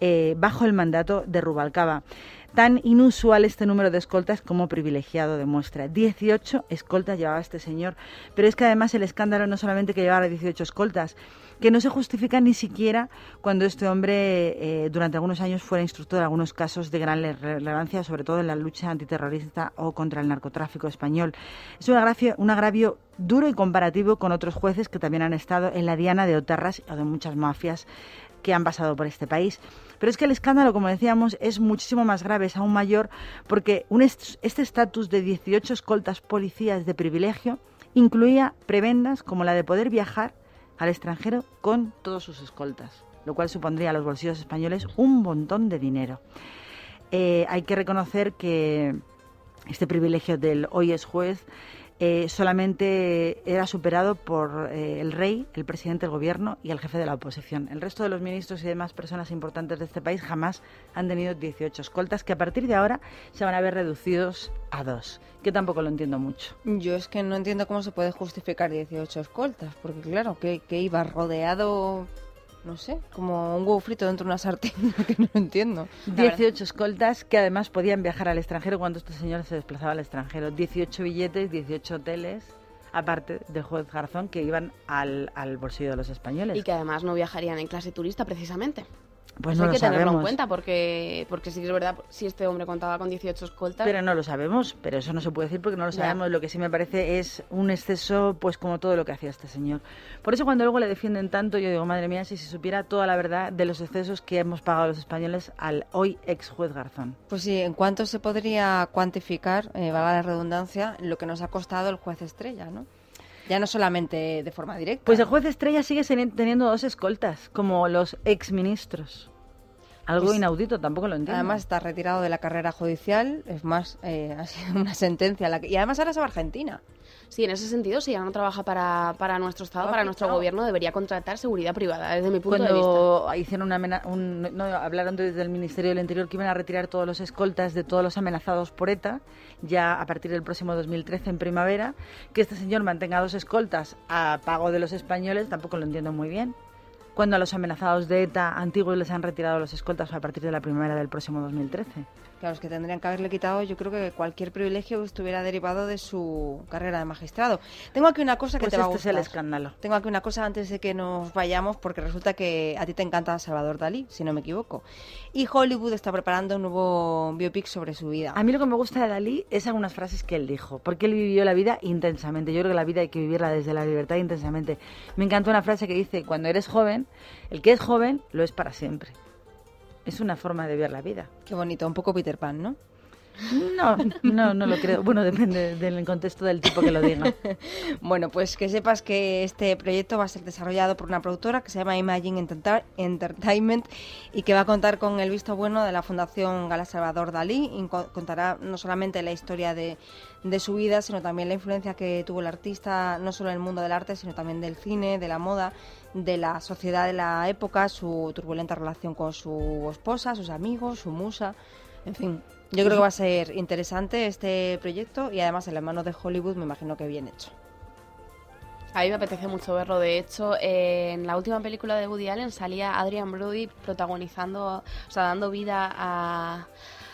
eh, bajo el mandato de Rubalcaba. Tan inusual este número de escoltas como privilegiado demuestra. 18 escoltas llevaba este señor. Pero es que además el escándalo no solamente que llevaba 18 escoltas, que no se justifica ni siquiera cuando este hombre eh, durante algunos años fuera instructor de algunos casos de gran le- relevancia, sobre todo en la lucha antiterrorista o contra el narcotráfico español. Es un agravio, un agravio duro y comparativo con otros jueces que también han estado en la diana de Otarras o de muchas mafias que han pasado por este país. Pero es que el escándalo, como decíamos, es muchísimo más grave, es aún mayor, porque este estatus de 18 escoltas policías de privilegio incluía prebendas como la de poder viajar al extranjero con todos sus escoltas, lo cual supondría a los bolsillos españoles un montón de dinero. Eh, hay que reconocer que este privilegio del hoy es juez eh, solamente era superado por eh, el rey, el presidente del gobierno y el jefe de la oposición. El resto de los ministros y demás personas importantes de este país jamás han tenido 18 escoltas, que a partir de ahora se van a ver reducidos a dos, que tampoco lo entiendo mucho. Yo es que no entiendo cómo se puede justificar 18 escoltas, porque claro, que, que iba rodeado, no sé, como un huevo frito dentro de una sartén, que no lo entiendo. La verdad. 18 escoltas que además podían viajar al extranjero cuando este señor se desplazaba al extranjero. 18 billetes, 18 hoteles, aparte del juez Garzón, que iban al, al bolsillo de los españoles. Y que además no viajarían en clase turista precisamente. Pues no hay lo que tenerlo en cuenta porque, porque sí que es verdad, si este hombre contaba con 18 escoltas... Pero no lo sabemos, pero eso no se puede decir porque no lo Ya. sabemos. Lo que sí me parece es un exceso, pues como todo lo que hacía este señor. Por eso cuando luego le defienden tanto, yo digo, madre mía, si se supiera toda la verdad de los excesos que hemos pagado los españoles al hoy ex juez Garzón. Pues sí, ¿en cuánto se podría cuantificar, eh, valga la redundancia, lo que nos ha costado el juez estrella, ¿no? Ya no solamente de forma directa. Pues el juez estrella sigue teniendo dos escoltas, como los exministros. Algo Pues- inaudito, tampoco lo entiendo. Además está retirado de la carrera judicial, es más, eh, ha sido una sentencia. la que- y además ahora se va a Argentina. Sí, en ese sentido, si ya no trabaja para, para nuestro Estado, para nuestro gobierno, debería contratar seguridad privada, desde mi punto de vista. Cuando hicieron una amena- un- no, hablaron desde el Ministerio del Interior que iban a retirar todos los escoltas de todos los amenazados por ETA, ya a partir del próximo 2013 en primavera, que este señor mantenga dos escoltas a pago de los españoles, tampoco lo entiendo muy bien. Cuando a los amenazados de ETA antiguos les han retirado los escoltas a partir de la primavera del próximo 2013. Claro, es que tendrían que haberle quitado, yo creo que cualquier privilegio estuviera derivado de su carrera de magistrado. Tengo aquí una cosa que Pues te va a este es el gustar. escándalo. Tengo aquí una cosa antes de que nos vayamos, porque resulta que a ti te encanta Salvador Dalí, si no me equivoco. Y Hollywood está preparando un nuevo biopic sobre su vida. A mí lo que me gusta de Dalí es algunas frases que él dijo, porque él vivió la vida intensamente. Yo creo que la vida hay que vivirla desde la libertad intensamente. Me encantó una frase que dice, cuando eres joven, el que es joven lo es para siempre. Es una forma de ver la vida. Qué bonito, un poco Peter Pan, ¿no? No, no, no lo creo. Bueno, depende del contexto del tipo que lo diga. Bueno, pues que sepas que este proyecto va a ser desarrollado por una productora que se llama Imagine Enter- Entertainment y que va a contar con el visto bueno de la Fundación Gala Salvador Dalí y co- contará no solamente la historia de, de su vida, sino también la influencia que tuvo el artista, no solo en el mundo del arte, sino también del cine, de la moda, de la sociedad de la época, su turbulenta relación con su esposa, sus amigos, su musa, en fin. Yo creo que va a ser interesante este proyecto y además en las manos de Hollywood me imagino que bien hecho. A mí me apetece mucho verlo. De hecho, en la última película de Woody Allen salía Adrian Brody protagonizando, o sea, dando vida a,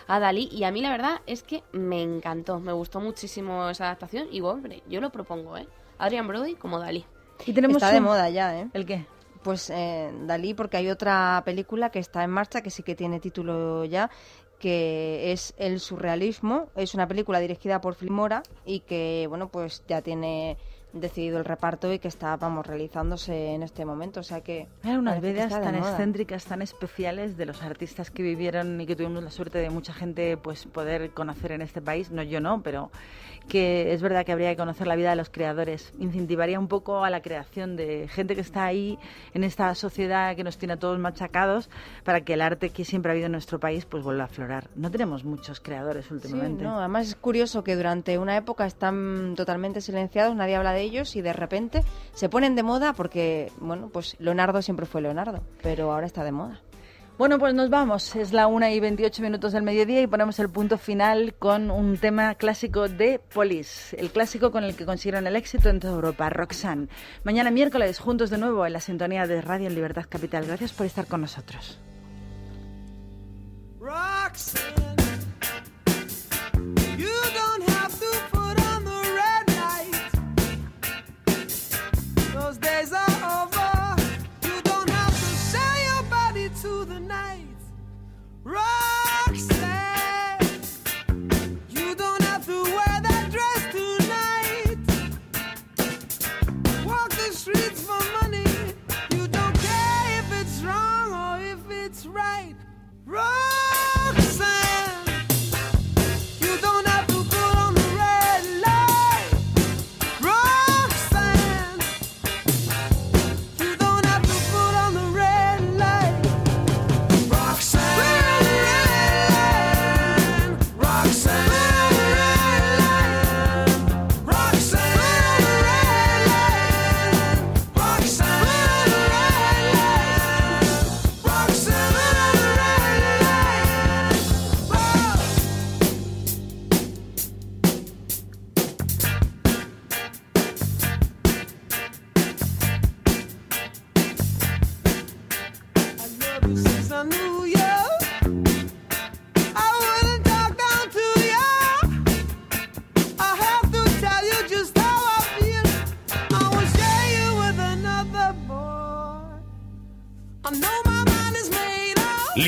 a Dalí. Y a mí la verdad es que me encantó. Me gustó muchísimo esa adaptación. Y hombre, yo lo propongo, ¿eh? Adrian Brody como Dalí. Y tenemos Está de moda ya, ¿eh? ¿El qué? Pues eh, Dalí, porque hay otra película que está en marcha, que sí que tiene título ya, que es El surrealismo. Es una película dirigida por Filmora y que, bueno, pues ya tiene decidido el reparto y que está, vamos, realizándose en este momento. O sea que... Eran unas vidas tan moda. excéntricas, tan especiales de los artistas que vivieron y que tuvimos la suerte de mucha gente pues poder conocer en este país. No, yo no, pero que es verdad que habría que conocer la vida de los creadores. Incentivaría un poco a la creación de gente que está ahí en esta sociedad que nos tiene a todos machacados para que el arte que siempre ha habido en nuestro país pues vuelva a aflorar. No tenemos muchos creadores Sí, últimamente. no, además es curioso que durante una época están totalmente silenciados, nadie habla de ellos y de repente se ponen de moda porque, bueno, pues Leonardo siempre fue Leonardo, pero ahora está de moda. Bueno, pues nos vamos. Es la 1 y 28 minutos del mediodía y ponemos el punto final con un tema clásico de Police, el clásico con el que consiguieron el éxito en toda Europa, Roxanne. Mañana miércoles, juntos de nuevo en la sintonía de Radio en Libertad Capital. Gracias por estar con nosotros. Roxanne,